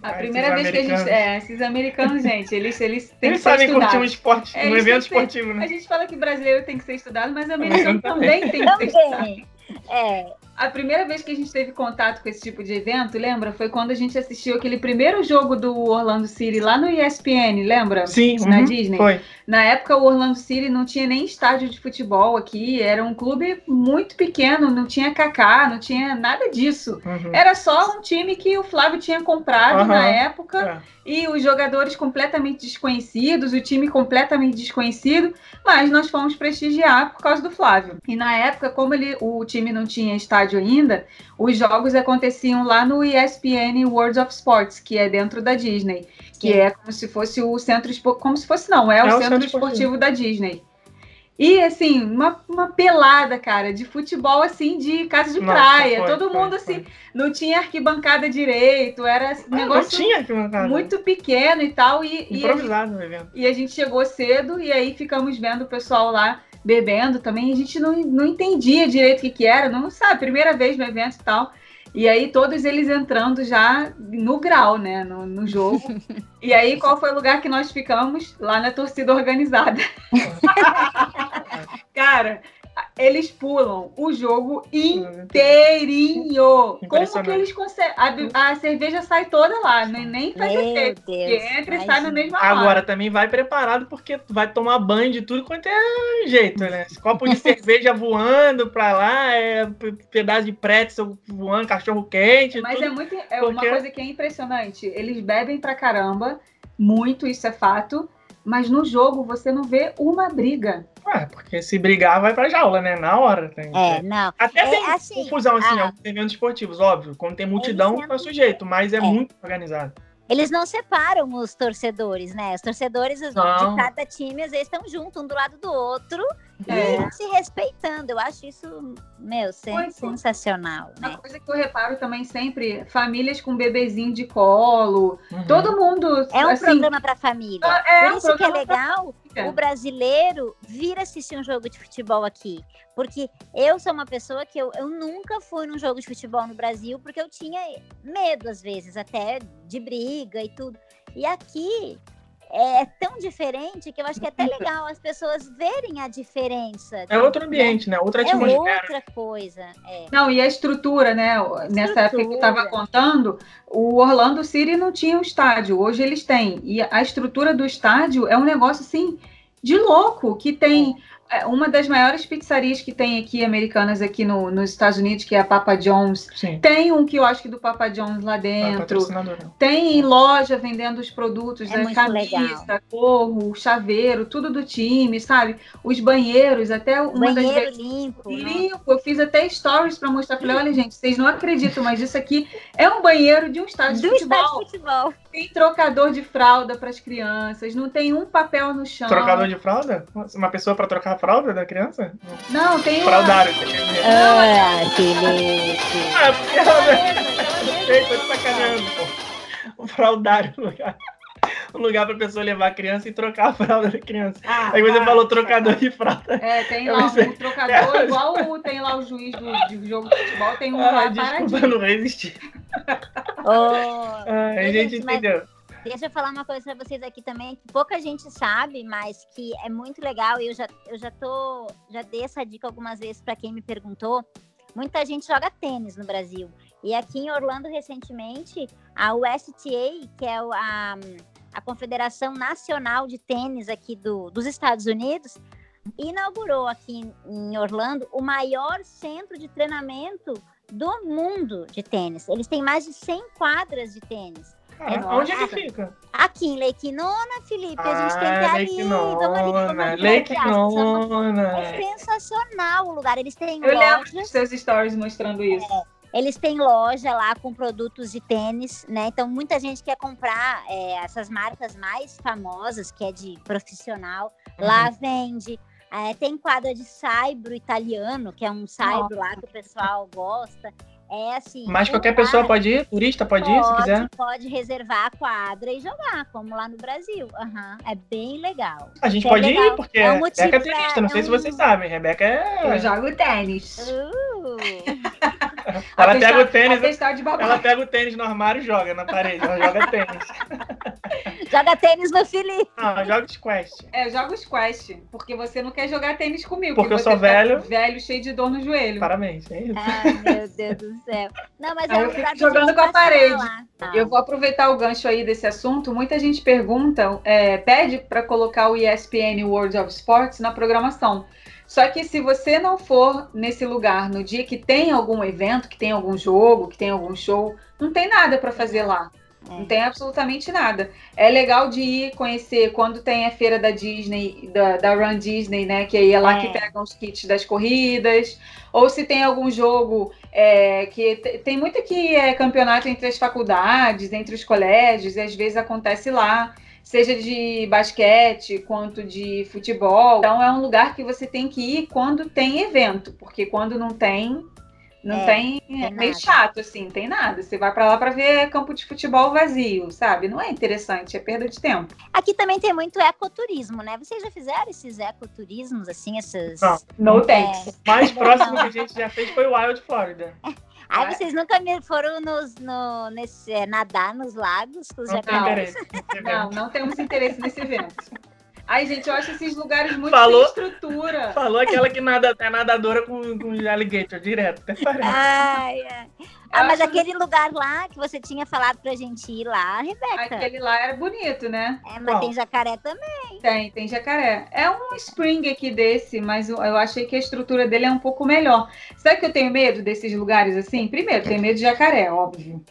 A primeira vez que a gente. É, esses americanos, gente, eles, eles têm Eles que ser sabem curtir um esporte, É, um evento esportivo, né? A gente fala que brasileiro tem que ser estudado, mas Americano americano também tem que ser estudado. Também. É, A primeira vez que a gente teve contato com esse tipo de evento, lembra? Foi quando a gente assistiu aquele primeiro jogo do Orlando City lá no ESPN, lembra? Sim, na uhum, Disney. Foi. Na época, o Orlando City não tinha nem estádio de futebol aqui, era um clube muito pequeno, não tinha Kaká, não tinha nada disso. Uhum. Era só um time que o Flávio tinha comprado Aham. na época É. e os jogadores completamente desconhecidos, o time completamente desconhecido, mas nós fomos prestigiar por causa do Flávio. E na época, como ele, o time não tinha estádio ainda, os jogos aconteciam lá no ESPN World of Sports, que é dentro da Disney, que é como se fosse o centro espo- como se fosse não, é, o, centro, esportivo da Disney. E assim, uma, uma pelada, cara, de futebol assim, de casa de Nossa, praia. foi, Todo foi, mundo foi. assim, não tinha arquibancada direito, era Ah, não negócio tinha aqui uma casa. muito pequeno e tal. E, e, a gente, improvisado no evento. e a gente chegou cedo e aí ficamos vendo o pessoal lá bebendo também. A gente não, não entendia direito o que, que era, não sabe, primeira vez no evento e tal. E aí todos eles entrando já no grau, né, no, no jogo. e aí qual foi o lugar que nós ficamos? Lá na torcida organizada. Cara, eles pulam o jogo inteirinho. Como que eles conseguem? A, a cerveja sai toda lá, nem, nem faz Meu efeito. Deus. Porque entra e sai na mesma hora. Agora também vai preparado porque vai tomar banho de tudo quanto é jeito, né? Esse copo de cerveja voando pra lá, é pe- pedaço de pretzel voando, cachorro quente, Mas tudo. é muito. É uma porque- coisa que é impressionante. Eles bebem pra caramba, muito, isso é fato. Mas no jogo você não vê uma briga. Ué, porque se brigar vai pra jaula, né? Na hora. Tem, É, não. Até É, tem assim, confusão, assim, ah. alguns eventos esportivos, óbvio. Quando tem multidão, tá sujeito, mas é, É. muito organizado. Eles não separam os torcedores, né? Os torcedores os- de cada time, às vezes, estão juntos, um do lado do outro, É. e se respeitando. Eu acho isso, meu, sen- Muito. sensacional, Uma né? coisa que eu reparo também sempre, famílias com bebezinho de colo, Uhum. todo mundo. É um assim, programa para família. é Por um isso que é legal. O brasileiro vir assistir um jogo de futebol aqui. Porque eu sou uma pessoa que eu, eu nunca fui num jogo de futebol no Brasil, porque eu tinha medo, às vezes, até de briga e tudo. E aqui é tão diferente que eu acho que é até legal as pessoas verem a diferença. É outro ambiente, né? Outra É atmosfera. outra coisa. É. Não, e a estrutura, né? Nessa época que eu estava Estrutura. contando, o Orlando City não tinha um estádio, hoje eles têm. E a estrutura do estádio é um negócio assim de louco, que tem é, uma das maiores pizzarias que tem aqui, americanas aqui no, nos Estados Unidos, que é a Papa John's. Sim. Tem um quiosque do Papa John's lá Ah, dentro. patrocinador, não. Tem loja vendendo os produtos É da muito camisa, legal. gorro, chaveiro, tudo do time, sabe? Os banheiros, até uma das Banheiro vezes limpo. né? limpo. Eu fiz até stories para mostrar. Falei, olha, gente, vocês não acreditam, mas isso aqui é um banheiro de um estádio de Do estádio futebol. de futebol. Tem trocador de fralda para as crianças, não tem um papel no chão. Trocador de fralda? Uma pessoa pra trocar a fralda da criança? Não, tem uma. Fraldário. você quer dizer. Ah, Felipe. Ah, porque ela Sei, tô te sacaneando, pô. Um fraldário, um lugar. Um lugar pra pessoa levar a criança e trocar a fralda da criança. Ah, Aí você tá. falou trocador de fralda. É, tem lá pensei- um trocador, igual o- tem lá o juiz do, de jogo de futebol, tem um Ah, lá desculpa, paradinho. não resisti. Oh, Ah, a gente gente, mas- entendeu. Deixa eu falar uma coisa pra vocês aqui também, que pouca gente sabe, mas que é muito legal. E eu já, eu já tô. Já dei essa dica algumas vezes para quem me perguntou. Muita gente joga tênis no Brasil. E aqui em Orlando, recentemente, a USTA, que é a, a Confederação Nacional de Tênis aqui do, dos Estados Unidos, inaugurou aqui em Orlando o maior centro de treinamento do mundo de tênis. Eles têm mais de 100 quadras de tênis. Ah, onde é que fica? Aqui em Lake Nona, Felipe, a gente tem que ir Ah, ali. Lake Vamos ali, vamos. Lake Nona. É sensacional o lugar. Eles têm Eu lembro dos lojas, seus stories mostrando isso. Eles têm loja lá com produtos de tênis, né? Então muita gente quer comprar é, essas marcas mais famosas, que é de profissional. Uhum. Lá vende. É, tem quadra de saibro italiano, que é um saibro lá que o pessoal gosta. É assim. Mas um qualquer lugar- pessoa pode ir? Turista pode ir, se quiser? Pode reservar a quadra e jogar, como lá no Brasil. Aham, É bem legal. A gente É pode legal. ir, porque É um Rebeca é tenista, não pra- sei é se um- vocês sabem. Rebeca Eu é. jogo tênis. Uh, Ela pega o tênis, ela pega o tênis no armário e joga na parede. Ela joga tênis. Joga tênis no Felipe. Não, joga Quest. É, eu jogo Quest, porque você não quer jogar tênis comigo. Porque eu você sou tá velho. Velho, cheio de dor no joelho. Parabéns, é isso. Ai, meu Deus do céu. Não, mas é eu fico jogando com a parede. Ah, Eu vou aproveitar o gancho aí desse assunto. Muita gente pergunta, é, pede para colocar o ESPN World of Sports na programação. Só que se você não for nesse lugar no dia que tem algum evento, que tem algum jogo, que tem algum show, não tem nada para fazer lá. Não tem absolutamente nada. É legal de ir conhecer quando tem a feira da Disney, da, da Run Disney, né? Que aí é lá É. que pegam os kits das corridas. Ou se tem algum jogo é, que te- tem muito que é campeonato entre as faculdades, entre os colégios, e às vezes acontece lá. Seja de basquete quanto de futebol. Então é um lugar que você tem que ir quando tem evento, porque quando não tem, não É, tem, tem é meio nada. chato assim, não tem nada. Você vai pra lá pra ver campo de futebol vazio, sabe? Não é interessante, é perda de tempo. Aqui também tem muito ecoturismo, né? Vocês já fizeram esses ecoturismos, assim, esses. Não. No thanks. É. O mais próximo que a gente já fez foi o Wild Florida. Ai, vocês nunca foram nos, no, nesse, é, nadar nos lagos com os Não tem jacarés? interesse. Não, não temos interesse nesse evento. Ai, gente, eu acho esses lugares muito Falou? sem estrutura. Falou aquela que nada, é nadadora com, com alligator direto. Até parece. Ai, ai. Ah, mas aquele lugar lá que você tinha falado pra gente ir lá, Rebeca. Aquele lá era bonito, né? É, mas Qual? tem jacaré também. Tem, tem jacaré. É um spring aqui desse, mas eu, eu achei que a estrutura dele é um pouco melhor. Sabe que eu tenho medo desses lugares assim? Primeiro, tenho medo de jacaré, óbvio.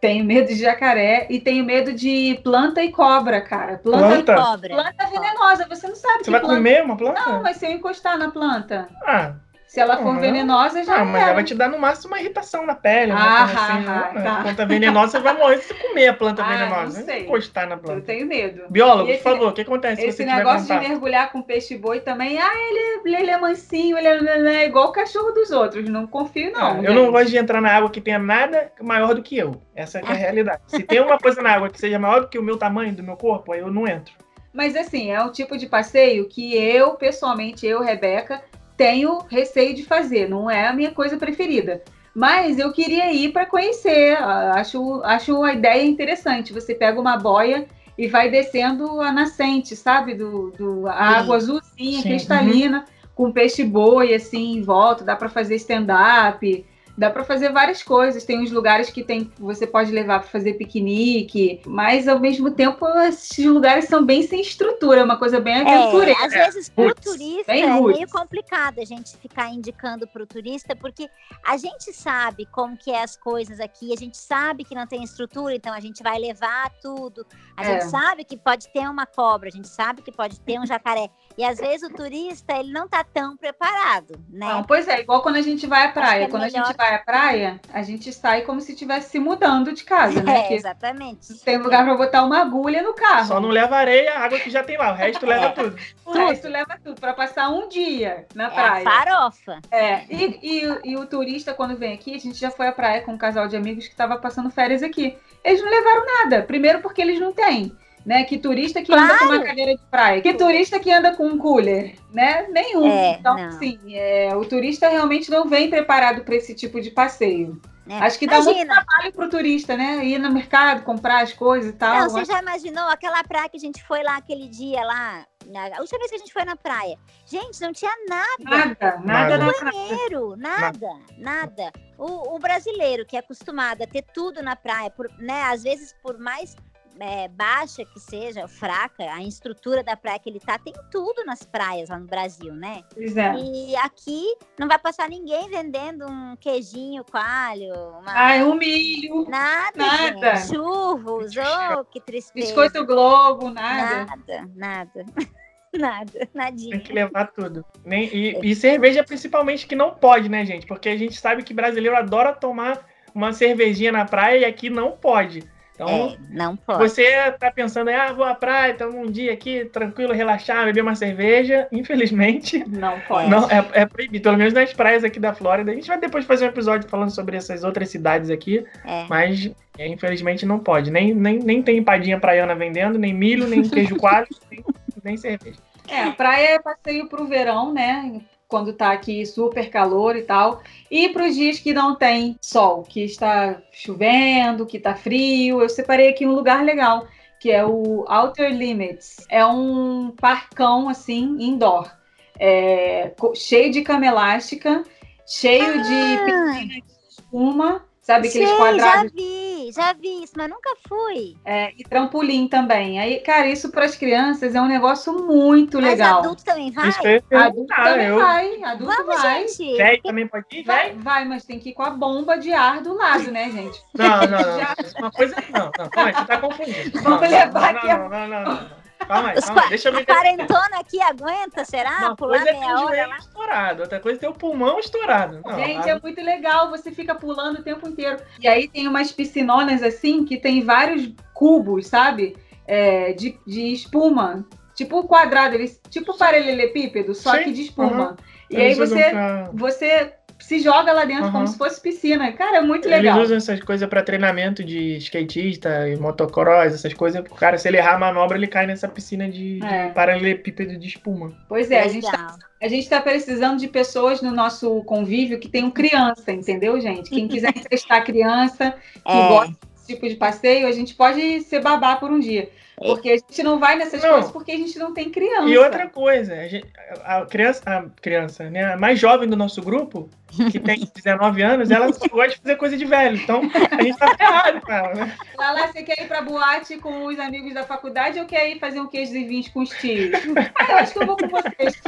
Tenho medo de jacaré e tenho medo de planta e cobra, cara. Planta, Planta? Cobra. planta venenosa, você não sabe Você que vai planta. comer uma planta? Não, mas se eu encostar na planta, Ah, se ela for Uhum. venenosa, já ah, mas ela vai te dar no máximo uma irritação na pele. Ah, assim, ah, né? tá. Planta venenosa, vai morrer se comer a planta Ah, venenosa. não sei. Encostar na Eu planta. tenho medo. Biólogo, E por esse- favor, o que acontece se Esse negócio de mergulhar com peixe-boi também, ah, ele, ele é mansinho, ele é, é igual o cachorro dos outros. Não confio, não. Ah, eu não gosto de entrar na água que tenha nada maior do que eu. Essa que é a realidade. Se tem uma coisa na água que seja maior do que o meu tamanho, do meu corpo, aí eu não entro. Mas assim, é um tipo de passeio que eu, pessoalmente, eu, Rebeca, tenho receio de fazer. Não é a minha coisa preferida. Mas eu queria ir para conhecer. Acho, acho a ideia interessante. Você pega uma boia e vai descendo a nascente, sabe? Do, do a água azulzinha, Sim, cristalina, com peixe-boi assim em volta. Dá para fazer stand-up. Dá para fazer várias coisas. Tem uns lugares que tem, você pode levar para fazer piquenique, mas ao mesmo tempo esses lugares são bem sem estrutura, é uma coisa bem aventureira. É, às vezes pro Roots, turista é roots. meio complicado a gente ficar indicando pro turista, porque a gente sabe como que é as coisas aqui, a gente sabe que não tem estrutura, então a gente vai levar tudo. A É. gente sabe que pode ter uma cobra, a gente sabe que pode ter um jacaré. E às vezes o turista, ele não tá tão preparado, né? Não, pois é, igual quando a gente vai à praia. é quando a melhor- gente vai à praia, a gente sai como se estivesse se mudando de casa, né? É, Porque exatamente. tem lugar para botar uma agulha no carro. Só não leva areia, a água que já tem lá. O resto leva É. tudo. O resto leva tudo para passar um dia na É a praia. farofa. É, e, e- e o turista, quando vem aqui, a gente já foi à praia com um casal de amigos que estava passando férias aqui. Eles não levaram nada. Primeiro porque eles não têm. Né? Que turista que anda com uma cadeira de praia. Que turista que anda com um cooler, né? Nenhum. É, então, não. assim, é, o turista realmente não vem preparado para esse tipo de passeio. né? Acho que dá muito trabalho pro turista, né? Ir no mercado, comprar as coisas e tal. Não, você acho- já imaginou aquela praia que a gente foi lá aquele dia lá? na- A última vez que a gente foi na praia. Gente, não tinha nada. Nada, nada, Nada. nada. Banheiro, nada, nada. O, o brasileiro que é acostumado a ter tudo na praia, por, né? Às vezes, por mais é, baixa que seja, fraca, a estrutura da praia que ele tá, tem tudo nas praias lá no Brasil, né? Pois é. E aqui não vai passar ninguém vendendo um queijinho coalho, uma... Ai, um milho, Nada, Nada. gente. Churros, oh, que tristeza. biscoito Globo, nada. Nada, nada. Nada, Tem nadinha. que levar tudo. Nem, e, e cerveja, principalmente, que não pode, né, gente? Porque a gente sabe que brasileiro adora tomar uma cervejinha na praia e aqui não pode. Então, É, não pode. você tá pensando, ah, vou à praia, então um dia aqui, tranquilo, relaxar, beber uma cerveja. Infelizmente, Não pode. não, é, é proibido. Pelo menos nas praias aqui da Flórida. A gente vai depois fazer um episódio falando sobre essas outras cidades aqui, É. mas é, infelizmente não pode. Nem, nem, nem tem empadinha praiana vendendo, nem milho, nem queijo coalho, nem, nem cerveja. É, a praia é passeio pro verão, né? Quando tá aqui super calor e tal. E para os dias que não tem sol, que está chovendo, que tá frio. Eu separei aqui um lugar legal, que é o Outer Limits. É um parcão, assim, indoor. É, cheio de cama elástica, cheio de piscina de espuma, sabe aqueles Sei, quadrados já vi, já vi isso, mas nunca fui. É, e trampolim também. Aí, cara, isso para as crianças é um negócio muito Mas legal. adulto também vai? Adulto perguntar, também eu... vai, adulto Vamos, vai. gente. Também pode ir, Vai, vai, mas tem que ir com a bomba de ar do lado, né, gente? Não, não, não. Já- Uma coisa. Não, não, calma aí, você tá confundindo. Vamos Não, não, levar não, aqui a- Não, não, não, não. Calma aí, calma aí. Deixa eu me A quarentona aqui aguenta, será? Uma Pular coisa é ter o hora joelho lá? estourado, outra coisa é ter o pulmão estourado. Não, Gente, a- é muito legal, você fica pulando o tempo inteiro. E aí tem umas piscinonas assim que tem vários cubos, sabe? É, de, de espuma. Tipo quadrado, eles, tipo paralelepípedo, só Sim, que de espuma. E eles aí você, você se joga lá dentro Uhum. como se fosse piscina. Cara, é muito Eles legal. usam essas coisas pra treinamento de skatista e motocross, essas coisas. O cara, se ele errar a manobra, ele cai nessa piscina de, de É. paralelepípedo de espuma. Pois é, a gente, tá, a gente tá precisando de pessoas no nosso convívio que tenham criança, entendeu, gente? Quem quiser emprestar criança, que É. gosta tipo de passeio, a gente pode ser babá por um dia. Porque a gente não vai nessas Não. coisas porque a gente não tem criança. E outra coisa, a, gente- a criança, a criança, né, a mais jovem do nosso grupo, que tem 19 anos, ela só gosta de fazer coisa de velho. Então, a gente tá ferrado com ela, né? Lala, você quer ir pra boate com os amigos da faculdade ou quer ir fazer um queijo e vinhos com os tios? Ah, eu acho que eu vou com vocês.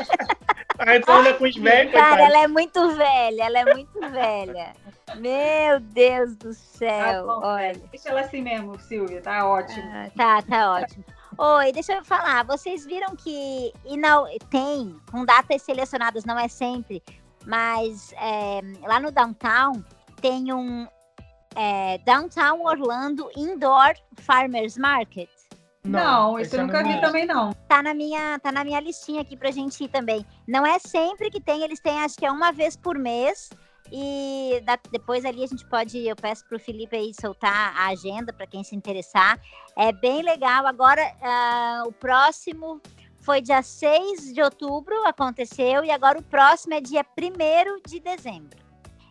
Aí tu anda com os velhos, Cara, ela é muito velha, ela é muito velha. Meu Deus do céu. Tá bom, Olha. Deixa ela assim mesmo, Silvia, tá ótimo. Ah, Tá, tá ótimo. Oi, deixa eu falar. Vocês viram que não, tem, com datas selecionadas, não é sempre, mas é, lá no Downtown tem um é, Downtown Orlando Indoor Farmers Market. Não, isso esse eu nunca não vi vi. também, não. Tá na minha, tá na minha listinha aqui pra gente ir também. Não é sempre que tem, eles têm acho que é uma vez por mês. E da- depois ali a gente pode, eu peço pro Felipe aí soltar a agenda para quem se interessar. É bem legal. Agora, ah, o próximo foi dia 6 de outubro, aconteceu, e agora o próximo é dia 1 de dezembro.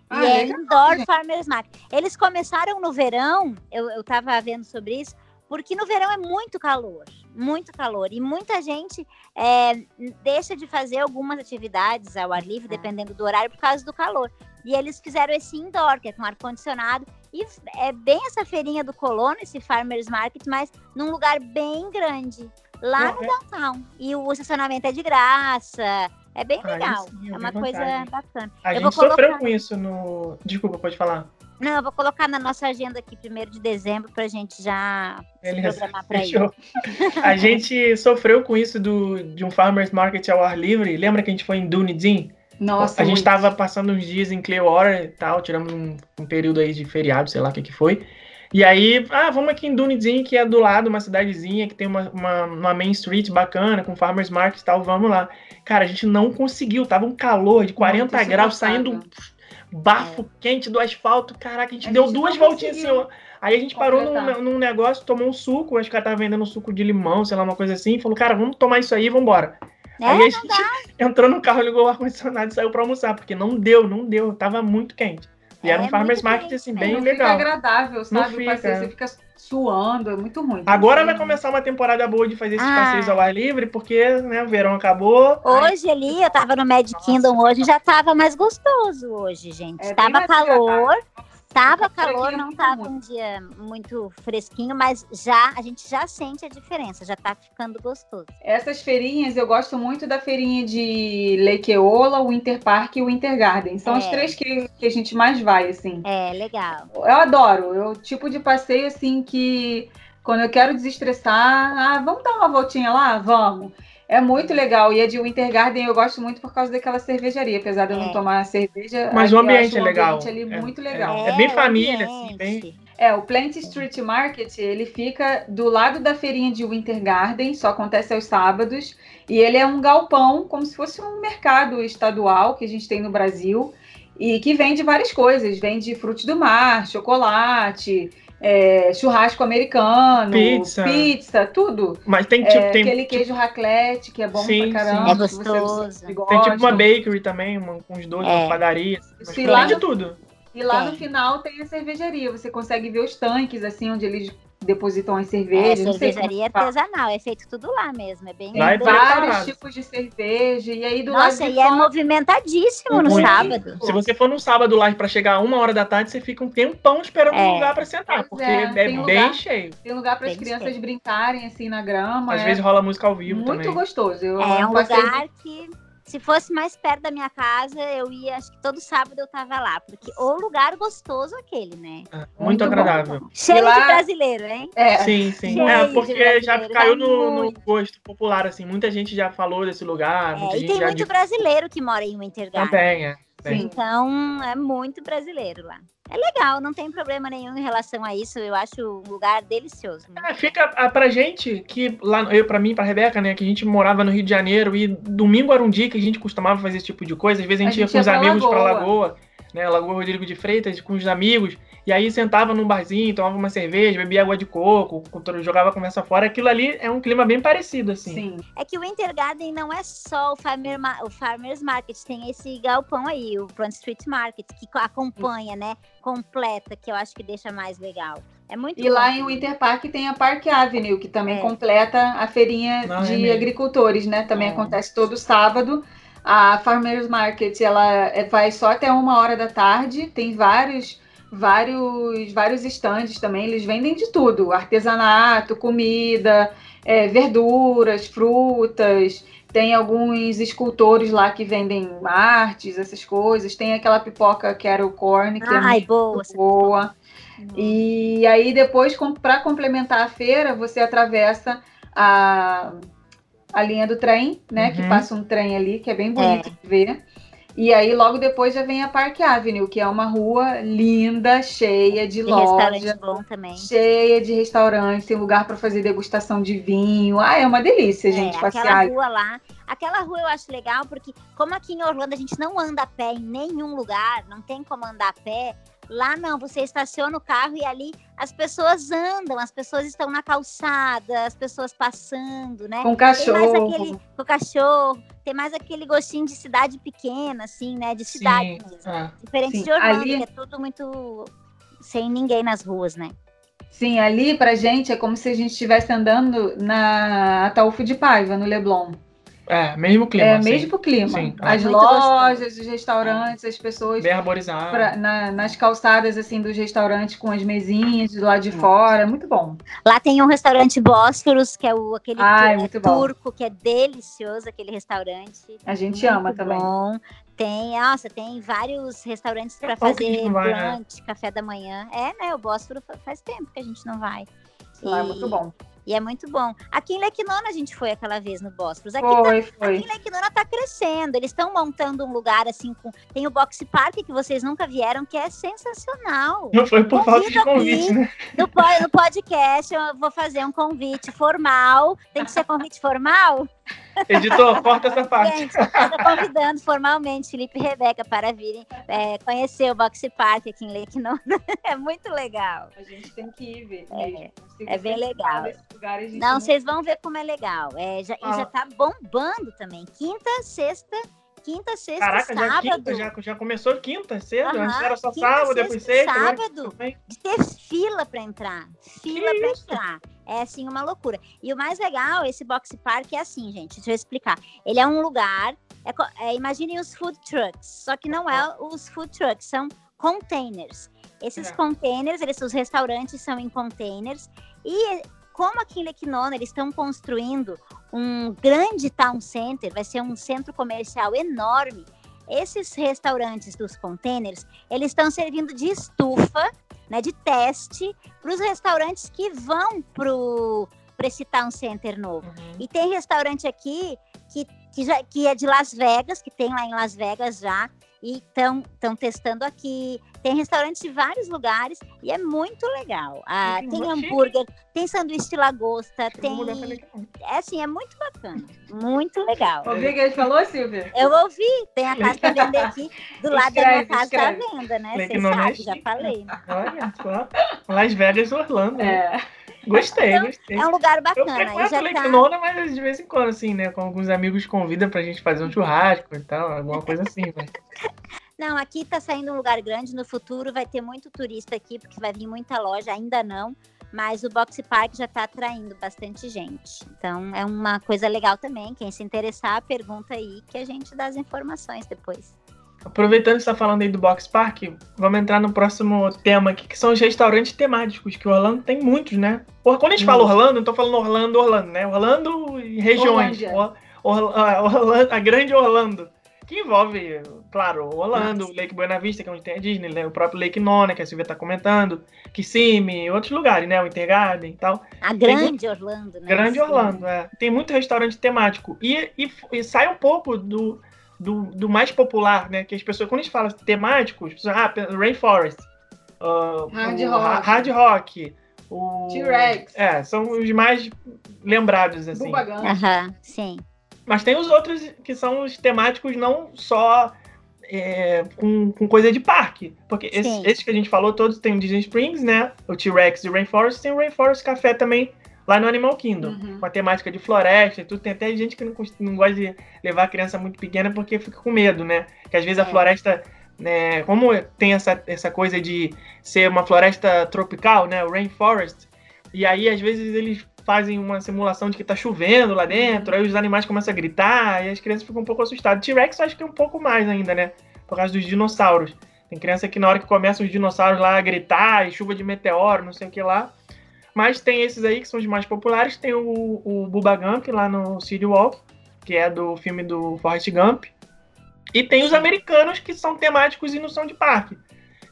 Ah, e é legal, Indoor. Farmers Market. Eles começaram no verão, eu, eu tava vendo sobre isso, porque no verão é muito calor, muito calor. E muita gente é, deixa de fazer algumas atividades ao ar livre, dependendo do horário, por causa do calor. E eles fizeram esse indoor, que é com ar-condicionado. E é bem essa feirinha do colono, esse Farmers Market, mas num lugar bem grande, lá no downtown. E o estacionamento é de graça. É bem Aí legal. sim, é uma coisa bacana. A eu gente vou sofreu colocar- com isso no. Desculpa, pode falar. Não, eu vou colocar na nossa agenda aqui, primeiro de dezembro, pra gente já se Beleza, programar pra ir. Fechou. A gente sofreu com isso do, de um farmers market ao ar livre. Lembra que a gente foi em Dunedin? Nossa, a gente muito. tava passando uns dias em Clearwater e tal, tiramos um, um período aí de feriado, sei lá o que que foi. E aí, ah, vamos aqui em Dunedin, que é do lado, uma cidadezinha que tem uma, uma, uma main street bacana, com farmers market e tal, vamos lá. Cara, a gente não conseguiu, tava um calor de 40 Muito graus, saindo bafo quente do asfalto. Caraca, a gente A deu gente duas voltinhas assim. Aí a gente parou num, num negócio, tomou um suco, acho que ela tava vendendo um suco de limão, sei lá, uma coisa assim, e falou, cara, vamos tomar isso aí e vambora. É, aí a gente entrou no carro, ligou o ar-condicionado e saiu pra almoçar, porque não deu, não deu, tava muito quente. E era É um farmer's market, assim, bem não legal. fica agradável, sabe? fica, o passeio, é. você fica suando, é muito ruim. Agora vai começar uma temporada boa de fazer esses Ah. passeios ao ar livre, porque né, o verão acabou. Hoje ali, eu tava no Mad Kingdom hoje, já tava mais gostoso hoje, gente. É tava calor, tava calor, é não muito tava um dia muito fresquinho, mas já, a gente já sente a diferença, já tá ficando gostoso. Essas feirinhas, eu gosto muito da feirinha de Lake Eola, o Winter Park e o Winter Garden. São É. os três que, que a gente mais vai, assim. É, legal. Eu adoro. É o tipo de passeio, assim, que quando eu quero desestressar, ah, vamos dar uma voltinha lá? Vamos. É muito legal. E a de Winter Garden eu gosto muito por causa daquela cervejaria. Apesar de eu É. não tomar cerveja. Mas o ambiente acho é legal. ambiente ali É, muito é. legal. É bem o família, assim, bem- É, o Plant Street Market, ele fica do lado da feirinha de Winter Garden, só acontece aos sábados, e ele é um galpão, como se fosse um mercado estadual que a gente tem no Brasil, e que vende várias coisas, vende frutos do mar, chocolate, é, churrasco americano, Pizza. pizza, tudo. Mas tem É, tipo, tem, aquele queijo raclette, que é bom Sim, pra sim. caramba. É que vocês- gostoso. vocês tem tipo uma bakery também, uma, com os dois, É. uma padaria. Mas Sim, tem de tudo. E lá Tem. no final tem a cervejaria. Você consegue ver os tanques, assim, onde eles depositam as É, cervejas. como cervejaria artesanal, é feito tudo lá mesmo. É bem Lá é vários tipos de cerveja. E aí do Nossa, lado e é fora, movimentadíssimo no Muito. sábado. Se você for num sábado lá pra chegar uma hora da tarde, você fica um tempão esperando É. um lugar pra sentar, Pois porque é, é, bem lugar. cheio. tem lugar para as crianças cheio. brincarem assim na grama. Às é vezes rola música ao vivo muito também. gostoso. Eu É um lugar que, se fosse mais perto da minha casa, eu ia, acho que todo sábado eu tava lá. Porque o lugar gostoso aquele, né? É, Muito, Muito bom. agradável. Cheio lá- de brasileiro, hein? É, Sim, sim. Cheio É, porque já caiu no, no gosto popular, assim. Muita gente já falou desse lugar, muita É, e gente tem já muito brasileiro que mora em Winter Garden. também, é. Sim. Então, é muito brasileiro lá. É legal, não tem problema nenhum em relação a isso. Eu acho um lugar delicioso. É, fica ah, pra gente que lá, eu pra mim, pra Rebeca, né, que a gente morava no Rio de Janeiro e domingo era um dia que a gente costumava fazer esse tipo de coisa. Às vezes a A gente, ia gente com os pra amigos pra Lagoa. Lagoa, né, Lagoa Rodrigo de Freitas, com os amigos, e aí sentava num barzinho, tomava uma cerveja, bebia água de coco, jogava a conversa fora. Aquilo ali é um clima bem parecido, assim. sim. É que o Winter Garden não é só o, farmer, o Farmers Market, tem esse galpão aí, o Front Street Market, que co- acompanha, né? Completa, que eu acho que deixa mais legal. É muito E bom. lá em Winter Park tem a Park Avenue, que também É. completa a feirinha Não, é de mesmo. agricultores, né? Também É. acontece todo sábado. A Farmers Market, ela é- vai só até uma hora da tarde. Tem vários, vários, vários estandes também. Eles vendem de tudo: artesanato, comida, é, verduras, frutas. Tem alguns escultores lá que vendem artes, essas coisas. Tem aquela pipoca Kettle Corn, que é Ai, muito boa. boa. E aí depois, para complementar a feira, você atravessa a, a linha do trem, né? Que Uhum. passa um trem ali, que é bem bonito de ver. E aí logo depois já vem a Park Avenue, que é uma rua linda, cheia de Tem restaurante loja, bom também. cheia de restaurantes, tem lugar para fazer degustação de vinho. Ah, é uma delícia, gente, é, passear. aquela rua lá. Aquela rua eu acho legal, porque como aqui em Orlando a gente não anda a pé em nenhum lugar, não tem como andar a pé. Lá não, você estaciona o carro e ali as pessoas andam, as pessoas estão na calçada, as pessoas passando, né? Com Tem mais cachorro. aquele com o cachorro, tem mais aquele gostinho de cidade pequena, assim, né? De cidade Sim, mesmo. é. Diferente Sim, de Orlando, ali- que é tudo muito sem ninguém nas ruas, né? Sim, ali pra gente é como se a gente estivesse andando na Ataúfo de Paiva, no Leblon. É, mesmo clima. É assim, mesmo clima. Sim, é. As Muito lojas, os restaurantes, as pessoas Bem arborizado. pra- na- nas calçadas assim dos restaurantes com as mesinhas do lado de fora, é muito bom. Lá tem um restaurante Bósforos, que é o, aquele Ai, tu- muito bom. turco, que é delicioso, aquele restaurante. A gente Muito ama também. Bom. Tem, nossa, tem vários restaurantes para fazer né? brunch, café da manhã. É, né? O Bósforo fa- faz tempo que a gente não vai. Lá é E- muito bom. E é muito bom. Aqui em Lequinona a gente foi aquela vez no Bósforos. Aqui, tá, Foi, aqui foi. em Lequinona tá crescendo. Eles estão montando um lugar assim com. Tem o Box Park que vocês nunca vieram, que é sensacional. Não foi por falta de Convido convite, né? No, no podcast eu vou fazer um convite formal. Tem que ser convite formal? Editor, corta essa parte. Gente, estou convidando formalmente Felipe e Rebeca para virem é, conhecer o Box Park aqui em Lequinona. É muito legal. A gente tem que ir ver. É, é bem legal. gente Não, vocês vão ver como é legal. É, já, Ah. E já tá bombando também. Quinta, sexta, quinta, sexta, Caraca, já, sábado. quinta, já, já começou quinta, cedo. Aham, Antes era só quinta, sábado, depois sexta, sexta. agora sábado. também. de ter fila para entrar. Fila Que para isso? entrar. É assim uma loucura. E o mais legal, esse box park é assim, gente. Deixa eu explicar. Ele é um lugar. É, é, imaginem os food trucks, só que não é os food trucks, são containers. Esses É. containers, eles, os restaurantes são em containers. E como aqui em Lequinona eles estão construindo um grande town center, vai ser um centro comercial enorme. Esses restaurantes dos containers, eles estão servindo de estufa, né, de teste para os restaurantes que vão para esse town center novo. Uhum. E tem restaurante aqui que, que, já, que é de Las Vegas, que tem lá em Las Vegas já, e estão testando aqui. Tem restaurantes de vários lugares e é muito legal. Ah, tem hambúrguer, tem sanduíche de lagosta, Eu tem. pra. É assim, é muito bacana. Muito legal. Ouviu o que ele falou, Silvia? Eu ouvi, tem a casa para vender aqui do lado da minha Escreve, casa tá à escreve. venda, né? Você é sabe, já falei. Olha só. Las Vegas, Orlando. É. Gostei, gostei. É um lugar Eu bacana. E frequento já tá... Lequinona, mas de vez em quando, assim, né? Com alguns amigos convidam pra gente fazer um churrasco e tal, alguma coisa assim, né? Não, aqui tá saindo um lugar grande. No futuro vai ter muito turista aqui, porque vai vir muita loja. Ainda não. Mas o Box Park já está atraindo bastante gente. Então é uma coisa legal também. Quem se interessar, pergunta aí que a gente dá as informações depois. Aproveitando que você está falando aí do Box Park, vamos entrar no próximo tema aqui, que são os restaurantes temáticos, que Orlando tem muitos, né? Quando a gente fala Orlando, não tô falando Orlando, Orlando, né? Orlando e regiões. Or, Or, Orlando, a grande Orlando. Que envolve, claro, Orlando, Nossa. Lake Buena Vista, que é onde tem a Disney, né? o próprio Lake Nona, que a Silvia tá comentando, Kissimmee, outros lugares, né? O Intergarden e tal. A grande tem, Orlando, né? Grande Orlando, é. Tem muito restaurante temático. E, e, e sai um pouco do, do, do, mais popular, né? Que as pessoas, quando a gente fala temáticos, pessoas, ah, Rainforest, uh, Hard o, Rock, Hard Rock o T-Rex. É, são os mais lembrados, assim. Aham, sim. Mas tem os outros que são os temáticos não só é, com, com, coisa de parque. Porque esses, esses, que a gente falou todos tem o Disney Springs, né? O T-Rex e o Rainforest. Tem o Rainforest Café também lá no Animal Kingdom. Uhum. Com a temática de floresta e tudo. Tem até gente que não, não gosta de levar a criança muito pequena porque fica com medo, né? Que às vezes é. a floresta... Né, como tem essa, essa coisa de ser uma floresta tropical, né? O Rainforest. E aí, às vezes, eles fazem uma simulação de que tá chovendo lá dentro, aí os animais começam a gritar e as crianças ficam um pouco assustadas. T-Rex acho que é um pouco mais ainda, né? Por causa dos dinossauros. Tem criança que na hora que começam os dinossauros lá a gritar e chuva de meteoro, não sei o que lá. Mas tem esses aí que são os mais populares. Tem o, o Bubba Gump lá no City Walk, que é do filme do Forrest Gump. E tem os americanos que são temáticos e não são de parque.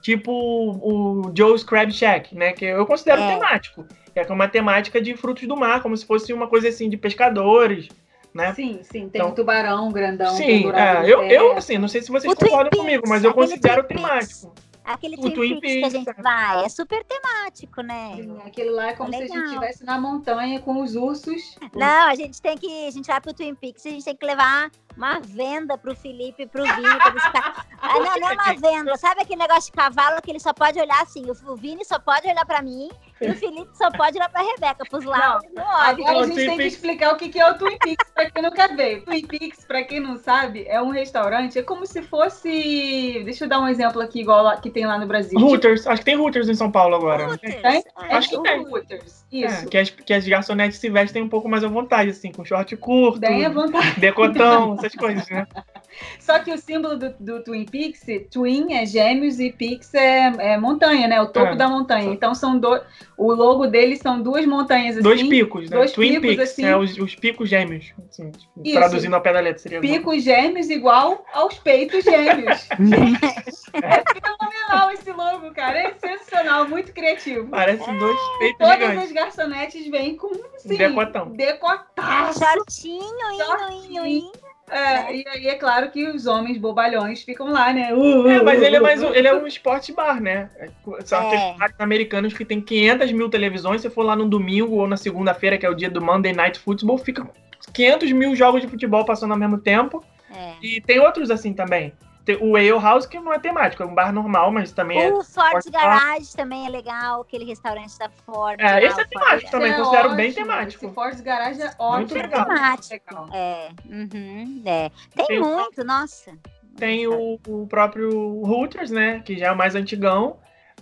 Tipo o Joe's Crab Shack, né? Que eu considero é. temático que é uma temática de frutos do mar, como se fosse uma coisa assim de pescadores, né? Sim, sim, tem então, um tubarão grandão. Sim, é, eu, eu, assim, não sei se vocês o concordam comigo, mas eu considero temático. Aquele o Twin Peaks que a gente vai, é super temático, né? Sim, aquele lá é como Legal. se a gente estivesse na montanha com os ursos. Não, a gente tem que, a gente vai pro Twin Peaks, a gente tem que levar uma venda pro Felipe e pro Vini. Pra buscar... ah, não, não é uma venda. Sabe aquele negócio de cavalo que ele só pode olhar assim? O Vini só pode olhar pra mim e o Felipe só pode olhar pra Rebeca, pros lados. Não, não agora a gente tem que explicar o que é o Twin Peaks pra quem nunca veio. Twin Peaks, pra quem não sabe, é um restaurante, é como se fosse. Deixa eu dar um exemplo aqui, igual que tem lá no Brasil. Hooters, tipo... acho que tem Hooters em São Paulo agora. Hooters. Tem? É, acho que tem. Hooters. Isso. É, que, as, que as garçonetes se vestem um pouco mais à vontade, assim, com short curto. Bem à vontade. Decotão, essas coisas, né? Só que o símbolo do, do, Twin Peaks, Twin é gêmeos e Peaks é, é montanha, né? O topo é. da montanha. Então são dois. O logo deles são duas montanhas assim. Dois picos, né? Dois Twin picos, Peaks, assim. É, os, os picos gêmeos. Assim, tipo, traduzindo a pé da letra seria. Picos gêmeos igual aos peitos gêmeos. é fenomenal esse logo, cara. É sensacional, muito criativo. Parece dois peitos Todas gigantes. as garçonetes vêm com assim, decotão. Decotaço. Shortinho, indo. É, e aí é claro que os homens bobalhões ficam lá, né? Uh, é, mas ele é mais um, ele é um esporte bar, né? São é. americanos que tem 500 mil televisões. Se for lá no domingo ou na segunda-feira, que é o dia do Monday Night Football, fica 500 mil jogos de futebol passando ao mesmo tempo. É. E tem outros assim também o Ale House, que não é temático, é um bar normal, mas também o é. O Ford Garage também é legal, aquele restaurante da Ford. É, esse é temático também, é considero ótimo, bem temático. Esse Ford Garage é ótimo. Muito legal. temático. É, uhum, é. Tem, Tem muito, nossa. Tem o, o, próprio Hooters, né? Que já é o mais antigão.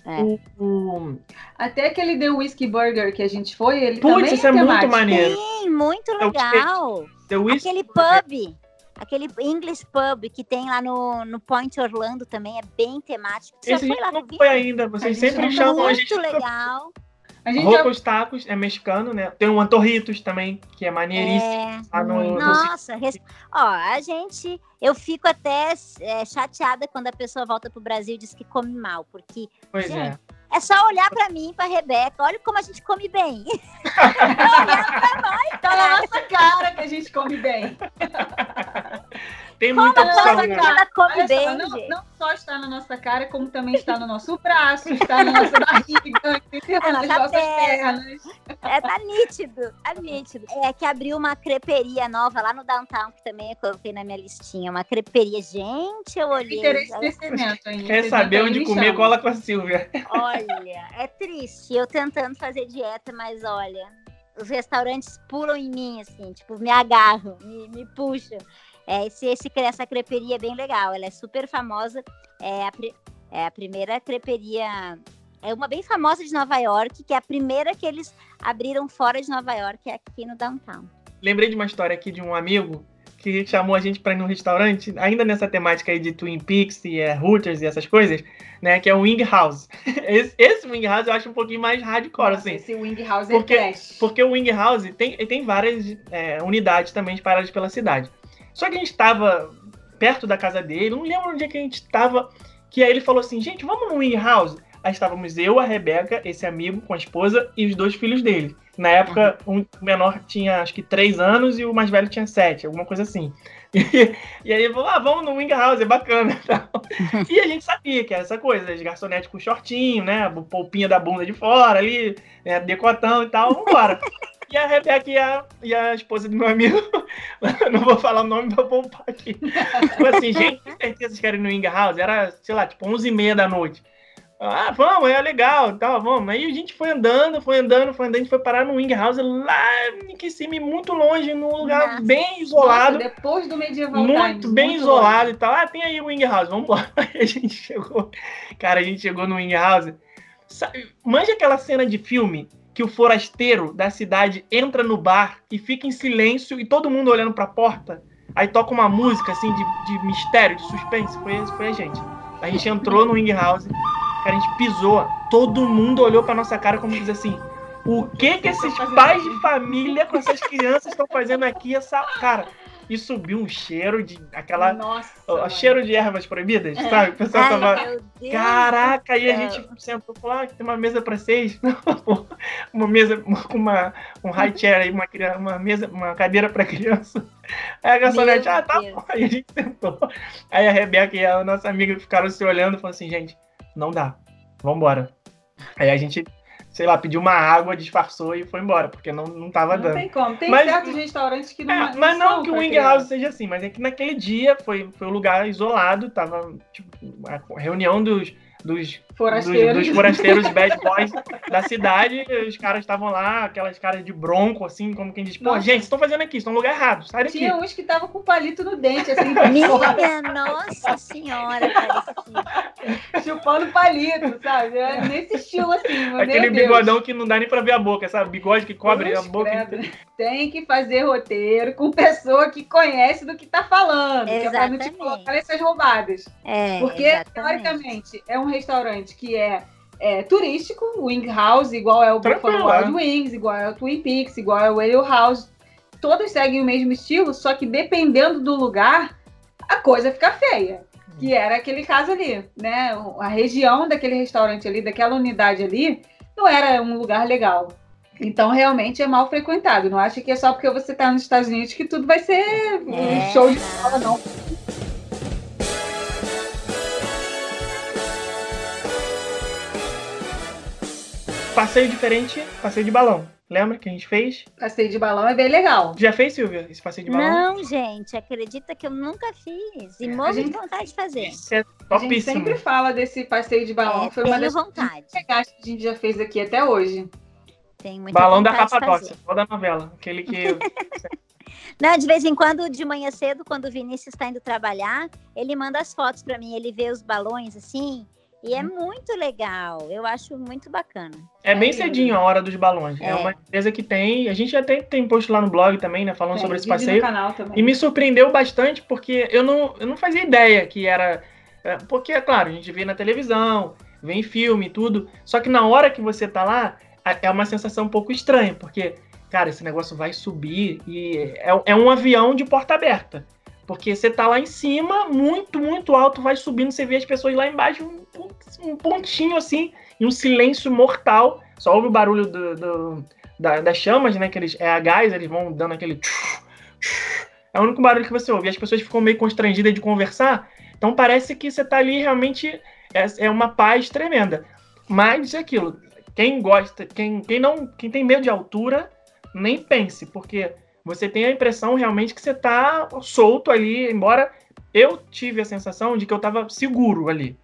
É. O, o... Até aquele The Whiskey Burger que a gente foi, ele Puts, também isso é, é muito maneiro. Sim, muito é legal. The Aquele pub. Aquele English Pub que tem lá no, no Point Orlando também é bem temático. Você Esse já foi lá não foi ainda, vocês sempre chamam a gente. Muito legal. A gente Rocos já... Tacos é mexicano, né? Tem um Antorritos também, que é maneiríssimo. É... No, Nossa, no... Res... ó, a gente. Eu fico até é, chateada quando a pessoa volta pro Brasil e diz que come mal, porque. Pois gente, é. É só olhar para mim, para Rebeca. Olha como a gente come bem. olhar para nós. Tá na nossa cara que a gente come bem. Tem muita como opção, né? Come bem, só, não, não, só está na nossa cara, como também está no nosso braço, está na nossa barriga, é nas nossas pernas. É, tá nítido, tá nítido. É que abriu uma creperia nova lá no downtown, que também eu coloquei na minha listinha. Uma creperia. Gente, eu olhei. Interesse nesse evento ainda. Quer saber onde comer, chama. cola com a Silvia. Olha, é triste. Eu tentando fazer dieta, mas olha, os restaurantes pulam em mim, assim, tipo, me agarram, me, me puxam. É, esse, esse, essa creperia é bem legal, ela é super famosa. É a, é a primeira creperia é uma bem famosa de Nova York, que é a primeira que eles abriram fora de Nova York, é aqui no downtown. Lembrei de uma história aqui de um amigo que chamou a gente para ir num restaurante, ainda nessa temática aí de Twin Peaks e é, Hooters e essas coisas, né? Que é o Wing House. Esse, esse Wing House eu acho um pouquinho mais hardcore, Nossa, assim. Esse Wing House Porque- é trash. Porque o Wing House tem, tem várias é, unidades também espalhadas pela cidade. Só que a gente estava perto da casa dele, não lembro onde é que a gente estava, que aí ele falou assim, gente, vamos no Wing House? Aí estávamos eu, a Rebeca, esse amigo com a esposa e os dois filhos dele. Na época, um, o menor tinha acho que 3 anos e o mais velho tinha 7, alguma coisa assim. E, e aí ele falou, ah, vamos no Wing House, é bacana e. E a gente sabia que era essa coisa, as garçonetes com shortinho, né, polpinha da bunda de fora ali, né, decotão e tal, vambora. E a Rebeca e a, e a esposa do meu amigo, não vou falar o nome pra poupar aqui. Falou assim, gente, tem certeza que vocês querem ir no Wing House? Era, sei lá, tipo 11h30 da noite. Ah, vamos, é legal, tal, vamos. Aí a gente foi andando, foi andando, foi andando, a gente foi parar no Wing House lá em cima, muito longe, num lugar Nossa. bem isolado. Nossa, depois do Medieval Muito Times, bem muito isolado longe. e tal. Ah, tem aí o Wing House, vamos embora. Aí a gente chegou. Cara, a gente chegou no Wing House. Sabe, manja aquela cena de filme que o forasteiro da cidade entra no bar e fica em silêncio e todo mundo olhando pra porta. Aí toca uma música assim de, de mistério, de suspense. Foi, foi a gente. A gente entrou no Wing House, a gente pisou, todo mundo olhou pra nossa cara como diz assim: o que que esses pais de família com essas crianças estão fazendo aqui? Essa cara. E subiu um cheiro de aquela Nossa. o mano. cheiro de ervas proibidas, sabe? O pessoal Ai, tava. meu Deus Caraca, aí a gente sentou e falou: ah, tem uma mesa pra seis. uma mesa com uma, um high chair aí, uma, uma mesa, uma cadeira pra criança. Aí a garçonete, ah, tá bom. Aí a gente sentou. Aí a Rebeca e a nossa amiga ficaram se olhando e falaram assim, gente, não dá. Vambora. Aí a gente, sei lá, pediu uma água, disfarçou e foi embora, porque não, não tava Não dando. tem como. Tem Mas- certos restaurantes que não. É, mas não que o Wing. House seja assim, mas é que naquele dia foi, foi um lugar isolado, tava tipo, a reunião dos, dos, dos, Forasteiros. dos forasteiros bad boys da cidade, os caras estavam lá, aquelas caras de bronco, assim, como quem diz, pô, Nossa. gente, estão fazendo aqui, estão no lugar errado, sai daqui. Tinha uns que estavam com palito no dente, assim, Minha nossa senhora, parecia. chupando palito, sabe? É nesse estilo assim, meu Aquele Deus. bigodão que não dá nem pra ver a boca, sabe? Bigode que cobre a Cruz boca. credo. Tem que fazer roteiro com pessoa que conhece do que tá falando. Que é pra não te Exatamente. colocar nessas roubadas. É, Porque, exatamente. teoricamente, é um restaurante que é, é turístico, Wing House, igual é o Buffalo Wild é. Wings, igual é o Twin Peaks, igual é o Ale House. Todos seguem o mesmo estilo, só que dependendo do lugar, a coisa fica feia. Que era aquele caso ali, né? A região daquele restaurante ali, daquela unidade ali, não era um lugar legal. Então, realmente é mal frequentado. Não acha que é só porque você tá nos Estados Unidos que tudo vai ser um É, show de bola, não. Passeio diferente, passeio de balão. Lembra que a gente fez? Passeio de balão é bem legal. Já fez, Silvia, esse passeio de balão? Não, gente, acredita que eu nunca fiz. E É, morro gente- de vontade de fazer. Isso é A gente topíssimo. sempre fala desse passeio de balão. É, Foi uma das vontade. legais que a gente já fez aqui até hoje. Tenho muita Balão da Capadócia, fazer. toda a novela. Aquele que. Não, de vez em quando, de manhã cedo, quando o Vinícius está indo trabalhar, ele manda as fotos para mim, ele vê os balões assim, e é muito legal. Eu acho muito bacana. É bem lindo. cedinho a hora dos balões. É. É. uma empresa que tem. A gente até tem post lá no blog também, né? Falando Tem sobre esse passeio. no canal também. E me surpreendeu bastante porque eu não, eu não fazia ideia que era. é, Porque, é claro, a gente vê na televisão, vê em filme e tudo. Só que na hora que você tá lá, é uma sensação um pouco estranha, porque, cara, esse negócio vai subir e é, é um avião de porta aberta. Porque você tá lá em cima, muito, muito alto, vai subindo, você vê as pessoas lá embaixo, um, um pontinho assim, e um silêncio mortal. Só ouve o barulho do, do- da- das chamas, né? Que eles, é a gás, eles vão dando aquele. É o único barulho que você ouve. E as pessoas ficam meio constrangidas de conversar. Então parece que você tá ali realmente. É, é uma paz tremenda. Mas é aquilo. Quem gosta, quem, quem não. Quem tem medo de altura, nem pense, porque você tem a impressão realmente que você tá solto ali, embora eu tive a sensação de que eu tava seguro ali.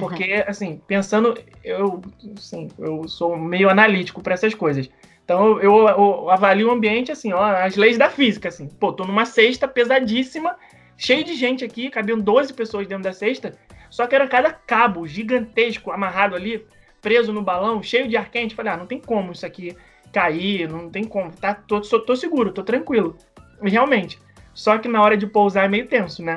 Porque, assim, pensando, eu, assim, eu sou meio analítico para essas coisas. Então, eu, eu avalio o ambiente, assim, ó, as leis da física, assim. Pô, tô numa cesta pesadíssima, cheio de gente aqui, cabiam 12 pessoas dentro da cesta, só que era cada cabo gigantesco amarrado ali. preso no balão, cheio de ar quente. Falei, ah, não tem como isso aqui cair, não tem como. Tá, tô, tô, tô seguro, tô tranquilo. Realmente. Só que na hora de pousar é meio tenso, né?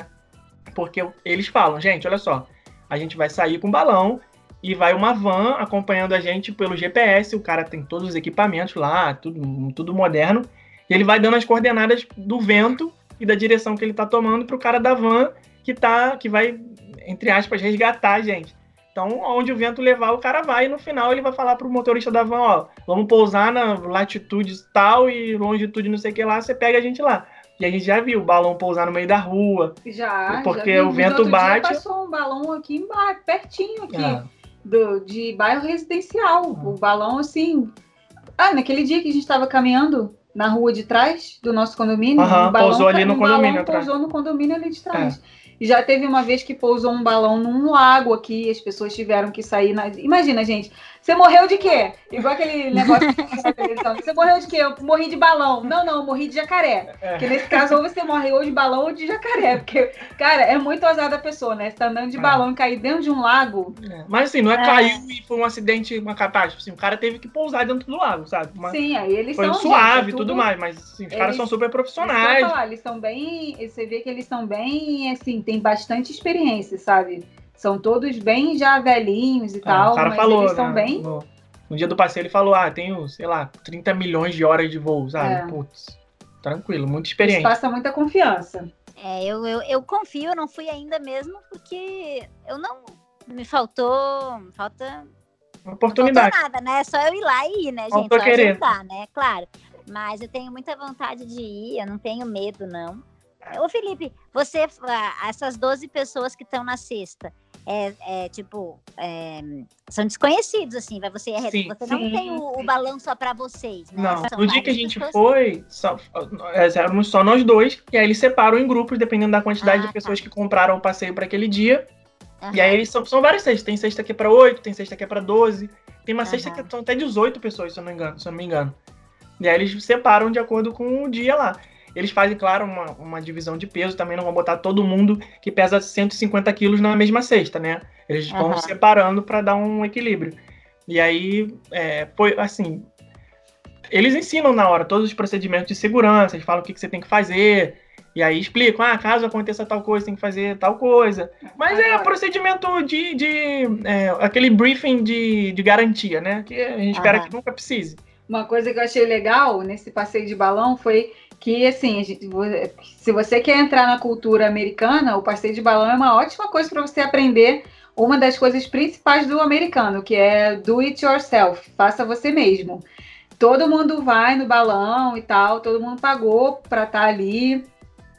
Porque eles falam, gente, olha só, a gente vai sair com balão e vai uma van acompanhando a gente pelo GPS. O cara tem todos os equipamentos lá, tudo, tudo moderno. E ele vai dando as coordenadas do vento e da direção que ele tá tomando pro cara da van que tá que vai entre aspas resgatar a gente. Então, onde o vento levar, o cara vai e no final ele vai falar pro motorista da van, ó, vamos pousar na latitude tal e longitude não sei o que lá, você pega a gente lá. E a gente já viu o balão pousar no meio da rua. Já, Porque já o vento Outro dia bate. passou um balão aqui embaixo, pertinho aqui, Ah, do, de bairro residencial. O balão, assim... Ah, naquele dia que a gente estava caminhando na rua de trás do nosso condomínio, Aham, o balão, pousou ali no um balão condomínio atrás. É. pousou no condomínio ali de trás. Já teve uma vez que pousou um balão num lago aqui, as pessoas tiveram que sair. Na... Imagina, gente, você morreu de quê? Igual aquele negócio que tem na televisão. Você morreu de quê? Eu morri de balão. Não, não, eu morri de jacaré. é. Porque nesse caso, ou você morre ou de balão ou de jacaré. Porque, cara, é muito ousada a pessoa, né? Você tá andando de É. balão e cair dentro de um lago. É. Mas assim, não é, É. caiu e foi um acidente, uma catástrofe. Assim, o cara teve que pousar dentro do lago, sabe? Sim, aí eles foi são. suave e tudo tudo- mais, mas assim, os caras Eles- são super profissionais. falar, eles são bem. Você vê que eles são bem, assim, tem bastante experiência, sabe? São todos bem já velhinhos e Ah, tal, o cara mas falou, eles são né, bem. no, no dia do passeio ele falou, ah, tenho, sei lá, 30 milhões de horas de voo, sabe? É. Putz, tranquilo, muito Eles experiente. passam muita confiança. É, eu, eu, eu confio, eu não fui ainda mesmo, porque eu não. Me faltou. Falta. Uma Não oportunidade. faltou nada, né? É só eu ir lá e ir, né, gente? Só querer. agendar, né? Claro. Mas eu tenho muita vontade de ir, eu não tenho medo, não. Ô, Felipe, você, ah, essas 12 pessoas que estão na sexta, é, é, tipo, é, são desconhecidos, assim, vai você, é- Sim, você não sim, tem o, o balão só pra vocês, né? Não, São no dia que a gente pessoas. foi, só, éramos só nós dois, e aí eles separam em grupos, dependendo da quantidade Ah, de pessoas que compraram o passeio para aquele dia. Aham. E aí eles são, são várias cestas. Tem cesta que é pra 8, tem cesta que é pra 12. Tem uma cesta Aham. que são até 18 pessoas, se eu não, engano, se eu não me engano. E aí eles separam de acordo com o dia lá. Eles fazem, claro, uma, uma divisão de peso. Também não vão botar todo mundo que pesa 150 quilos na mesma cesta, né? Eles vão Aham. separando para dar um equilíbrio. E aí, é, foi assim. Eles ensinam na hora todos os procedimentos de segurança, eles falam o que, que você tem que fazer. E aí explicam, ah, caso aconteça tal coisa, tem que fazer tal coisa. Mas é procedimento de. de é, aquele briefing de, de garantia, né? Que a gente espera Aham. que nunca precise. Uma coisa que eu achei legal nesse passeio de balão foi que, assim, se você quer entrar na cultura americana, o passeio de balão é uma ótima coisa para você aprender uma das coisas principais do americano, que é do it yourself, faça você mesmo. Todo mundo vai no balão e tal, todo mundo pagou para estar ali.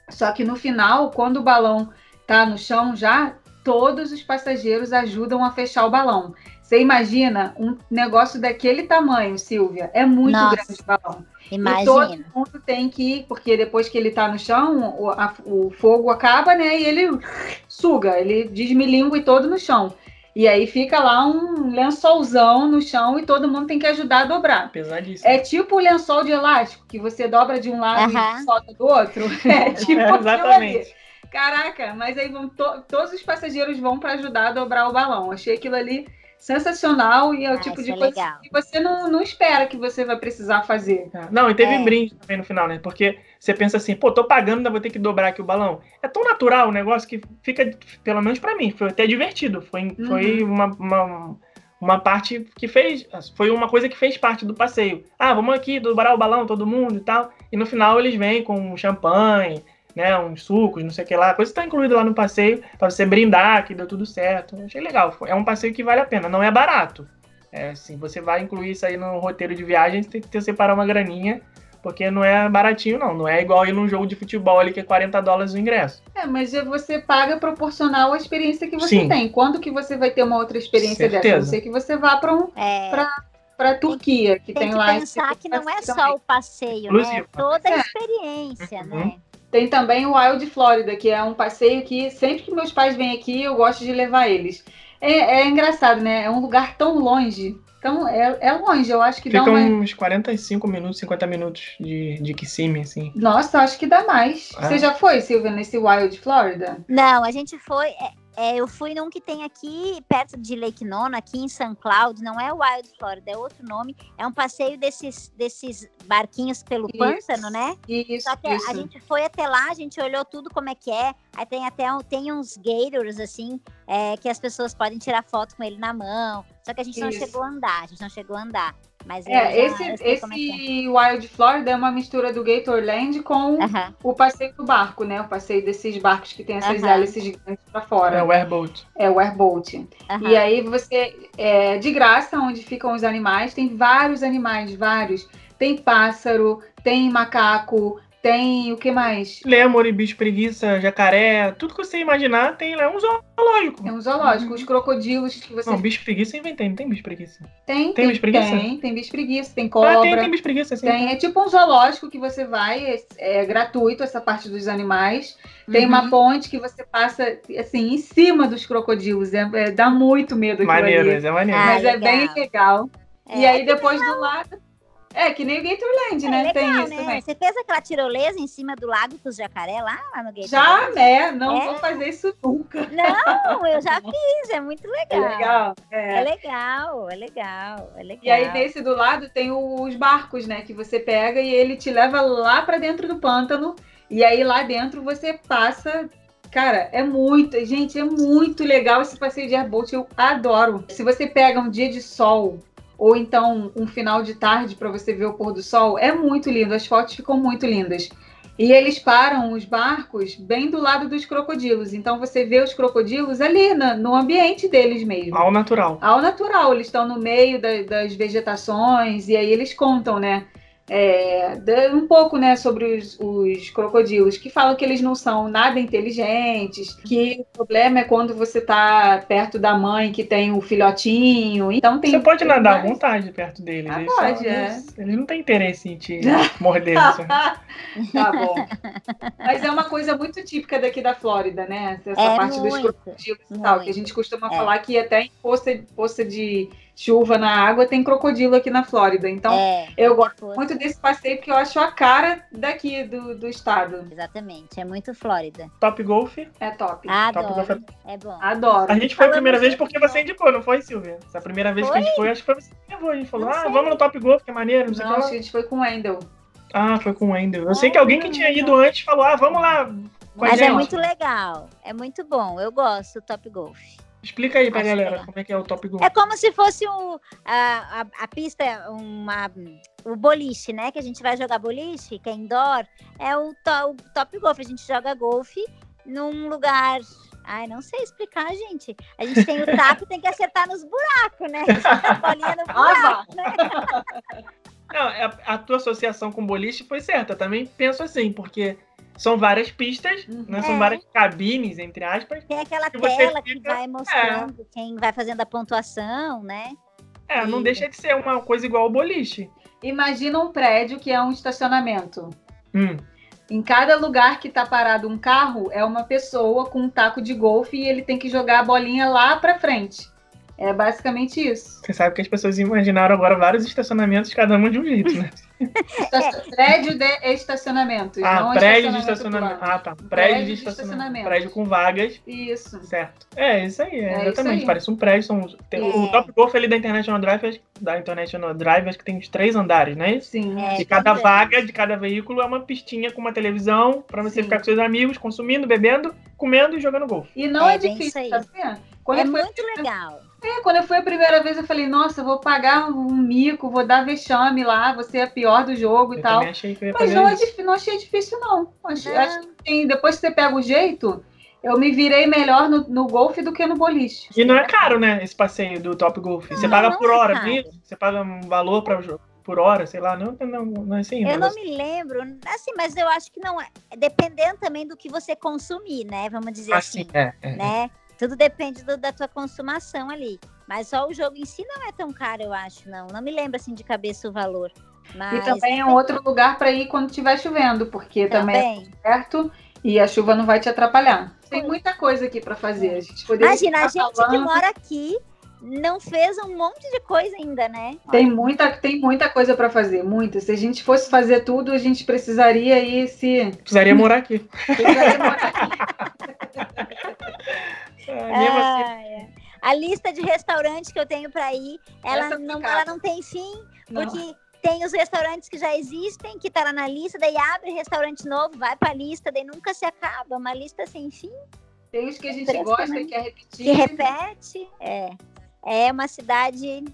Só que no final, quando o balão tá no chão já, todos os passageiros ajudam a fechar o balão. Você imagina um negócio daquele tamanho, Silvia? É muito Nossa. grande o balão. E todo Imagina. mundo tem que ir, porque depois que ele tá no chão, o, a- o fogo acaba, né? E ele suga, ele desmilingue todo no chão. E aí fica lá um lençolzão no chão e todo mundo tem que ajudar a dobrar. Pesadíssimo. É tipo o lençol de elástico, que você dobra de um lado e solta do outro. É tipo É, exatamente. Caraca, mas aí vão to- todos os passageiros vão para ajudar a dobrar o balão. Achei aquilo ali sensacional e é o Ah, tipo de é coisa legal. que você não, não espera que você vai precisar fazer. Não, e teve É. brinde também no final, né? Porque você pensa assim, pô, tô pagando, ainda vou ter que dobrar aqui o balão. É tão natural o negócio que fica, pelo menos pra mim, foi até divertido. Foi, foi uma, uma, uma parte que fez. Foi uma coisa que fez parte do passeio. Ah, vamos aqui dobrar o balão, todo mundo e tal. E no final eles vêm com champanhe, né? Uns sucos, não sei o que lá. Coisa que tá incluída lá no passeio, pra você brindar que deu tudo certo. Achei legal. É um passeio que vale a pena. Não é barato. É assim, você vai incluir isso aí no roteiro de viagem, você tem que ter, separar uma graninha, porque não é baratinho, não. Não é igual ir num jogo de futebol ali que é 40 dólares o ingresso. É, mas é você paga proporcional à experiência que você Sim. tem. Quando que você vai ter uma outra experiência dessa? A Certeza. não ser que você vá para um, É, a Turquia, que tem, tem que lá esse pensar tipo que não é só o passeio, né? É Exclusivo. toda a É. experiência, Uhum. Tem também o Wild Florida, que é um passeio que sempre que meus pais vêm aqui, eu gosto de levar eles. É, é engraçado, né? É um lugar tão longe. Então, é, é longe, eu acho que dá Fica uma. uns 45 minutos, 50 minutos de, de Kissimmee, assim. Nossa, acho que dá mais. Ah. Você já foi, Silvia, nesse Wild Florida? Não, a gente foi. É, eu fui num que tem aqui, perto de Lake Nona, aqui em St. Cloud, não é Wild Florida, é outro nome. É um passeio desses, desses barquinhos pelo Isso. pântano, né? Isso, Só que isso. a gente foi até lá, a gente olhou tudo como é que é. Aí tem até tem uns gators, assim, é, que as pessoas podem tirar foto com ele na mão. Só que a gente não Isso. chegou a andar, a gente não chegou a andar. Mas É, já- esse, é que esse Wild Florida é uma mistura do Gatorland com é. Aham. o passeio do barco, né? O passeio desses barcos que tem essas Aham. hélices gigantes pra fora. É o Airboat. É o airboat. aham. E aí você, é, de graça, onde ficam os animais, tem vários animais, vários. Tem pássaro, tem macaco, tem o que mais? Lêmure, bicho preguiça, jacaré, tudo que você imaginar tem lá. É um zoológico. É um zoológico. Os crocodilos que você Não, bicho preguiça eu inventei, não tem bicho preguiça. tem. tem bicho preguiça? Tem, tem bicho preguiça, tem Ah, cobra. tem, tem bicho preguiça, sim. Tem, é tipo um zoológico que você vai, é, é gratuito essa parte dos animais. Tem Uhum. uma ponte que você passa assim em cima dos crocodilos. É, é- dá muito medo aquilo Maneiro, ali. mas é maneiro. Ah, Mas é legal. bem legal. e É, aí depois do lado. É, que nem o Gatorland, É né? legal, tem isso né? também. Você fez aquela tirolesa em cima do lago com os jacaré lá, lá no Gatorland? Já, né? Não É. vou fazer isso nunca. Não, eu já fiz, é muito É legal. legal. É É. legal, é legal, é legal. E aí nesse do lado tem os barcos, né? Que você pega e ele te leva lá pra dentro do pântano. E aí lá dentro você passa. Cara, é muito, gente, é muito legal esse passeio de airboat, eu adoro. Se você pega um dia de sol ou então um final de tarde para você ver o pôr do sol, é muito lindo, as fotos ficam muito lindas. E eles param os barcos bem do lado dos crocodilos, então você vê os crocodilos ali na- no ambiente deles mesmo Ao natural. ao natural. Eles estão no meio da- das vegetações e aí eles contam, né? É, um pouco, né, sobre os, os crocodilos, que falam que eles não são nada inteligentes, que o problema é quando você tá perto da mãe que tem o filhotinho. Então tem. Você pode nadar à várias- vontade perto deles. Ah, eles, pode, só- é. eles, eles não têm interesse em te morder. assim. tá bom. Mas é uma coisa muito típica daqui da Flórida, né? Essa É parte dos muito, crocodilos e tal, muito. que a gente costuma É. falar que até em poça, poça de chuva na água tem crocodilo aqui na Flórida. Então, É, eu gosto muito desse passeio porque eu acho a cara daqui do, do estado. Exatamente, é muito Flórida. Top Golf. É top. Adoro, Golf é bom. Adoro. A gente foi a primeira vez porque então. você indicou, não foi, Silvia? Essa primeira vez que a gente foi, acho que foi você que levou. A gente falou, Não ah, sei. vamos no Top Golf, que é maneiro, não sei o Não, que a gente foi com o Wendel. Ah, foi com o Wendel. Eu sei que alguém que tinha ido antes falou, ah, vamos lá Mas é muito legal, é muito bom. Eu gosto do Top Golf. Explica aí pra Acho galera como é que é o Top Golf. É como se fosse o, a, a, a pista, uma, o boliche, né? Que a gente vai jogar boliche, que é indoor. É o, to- o Top Golf. A gente joga golfe num lugar. Ai, não sei explicar, gente. A gente tem o taco e tem que acertar nos buracos, né? A bolinha no Ah, buraco, né? Não, a, a tua associação com boliche foi certa. Também penso assim, porque são várias pistas, né? É. São várias cabines, entre aspas. Tem aquela E tela que fica- vai mostrando quem vai fazendo a pontuação, né? É, não Sim. deixa de ser uma coisa igual ao boliche. Imagina um prédio que é um estacionamento. Hum. Em cada lugar que tá parado um carro, é uma pessoa com um taco de golfe e ele tem que jogar a bolinha lá pra frente. É basicamente isso. Você sabe que as pessoas imaginaram agora vários estacionamentos, cada um de um jeito, né? Esta- Prédio de estacionamentos. Ah, não prédio de estacionamento estacionamento. Ah, tá. Prédio, Prédio de de estacionamento. estacionamento. Prédio com vagas. Isso. Certo. É, isso aí, é, É exatamente. isso aí. Parece um prédio. São, tem, O É. Top Golf ali da International Drive, acho- da International Drive, acho que tem uns três andares, é isso? Sim. É, De cada bem vaga, de cada veículo, é uma pistinha com uma televisão pra você Sim. ficar com seus amigos, consumindo, bebendo, comendo e jogando golfe. E não É, é, difícil, aí. sabe? Quando, É muito legal. É, quando eu fui a primeira vez, eu falei, nossa, eu vou pagar um mico, vou dar vexame lá, vou ser a pior do jogo e Eu tal. também achei que eu ia Mas fazer não, é não achei difícil, não. Achei, Não. acho que tem- depois que você pega o jeito, eu me virei melhor no, no golfe do que no boliche. E não é caro, né, esse passeio do Top Golf. Você Não, paga não por é hora, é isso? Você paga um valor para o jogo por hora, sei lá, não, não, não é assim. Eu mas- não me lembro, assim, mas eu acho que não é. Dependendo também do que você consumir, né? Vamos dizer Assim, assim, é, é. né? Tudo depende do- da tua consumação ali. Mas só o jogo em si não é tão caro, eu acho, não. Não me lembro assim de cabeça o valor. Mas E também é um outro lugar para ir quando estiver chovendo, porque também é também. perto e a chuva não vai te atrapalhar. Tem muita coisa aqui para fazer. A gente poderia Imagina, a gente que falando. mora aqui não fez um monte de coisa ainda, né? Tem muita, tem muita coisa para fazer, muita. Se a gente fosse fazer tudo, a gente precisaria ir se Precisaria morar aqui. precisaria morar aqui. É, mesmo assim, Ah, é. A lista de restaurantes que eu tenho para ir, ela Essa não, ela não tem fim, Não. porque tem os restaurantes que já existem, que tá lá na lista, daí abre restaurante novo, vai pra lista, daí nunca se acaba. Uma lista sem fim, Tem os que a gente Impressionante. gosta e quer repetir. que repete. É, é uma cidade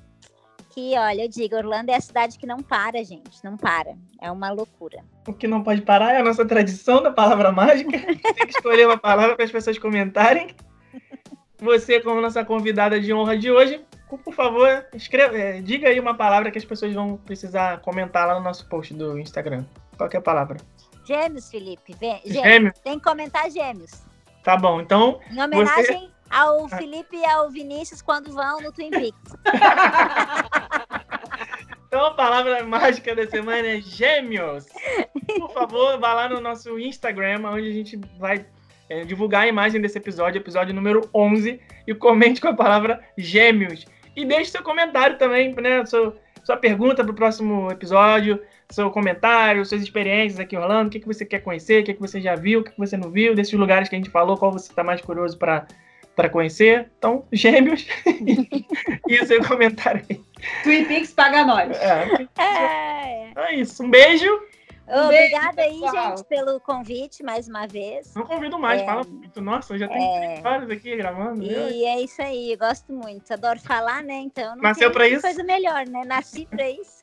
que, olha, eu digo, Orlando é a cidade que não para, gente, não para. É uma loucura. o que não pode parar é a nossa tradição da palavra mágica. Tem que escolher uma palavra para as pessoas comentarem. Você, como nossa convidada de honra de hoje, por favor, escreva, é, diga aí uma palavra que as pessoas vão precisar comentar lá no nosso post do Instagram. Qual que é a palavra? Gêmeos, Felipe, vem, gêmeos. Gêmeo? Tem que comentar gêmeos. Tá bom, então Em homenagem ao Felipe e ao Vinícius quando vão no Twin Peaks. Então a palavra mágica da semana é gêmeos. Por favor, vá lá no nosso Instagram, onde a gente vai é, divulgar a imagem desse episódio, episódio número 11, e comente com a palavra gêmeos. E deixe seu comentário também, né? Sua, sua pergunta para o próximo episódio, seu comentário, suas experiências aqui em Orlando, o que, que você quer conhecer, o que, que você já viu, o que, que você não viu, desses lugares que a gente falou, qual você está mais curioso para para conhecer. Então, gêmeos. e o seu comentário aí. Twin Peaks paga nós. É, É. é isso. Um beijo. Um beijo, Obrigada aí, pessoal. gente, pelo convite mais uma vez. Não convido mais, É. fala muito. Nossa, já tem É. três horas aqui gravando. E é isso aí, eu gosto muito. Adoro falar, né? Então não Nasceu tem pra isso? coisa melhor, né? Nasci pra isso.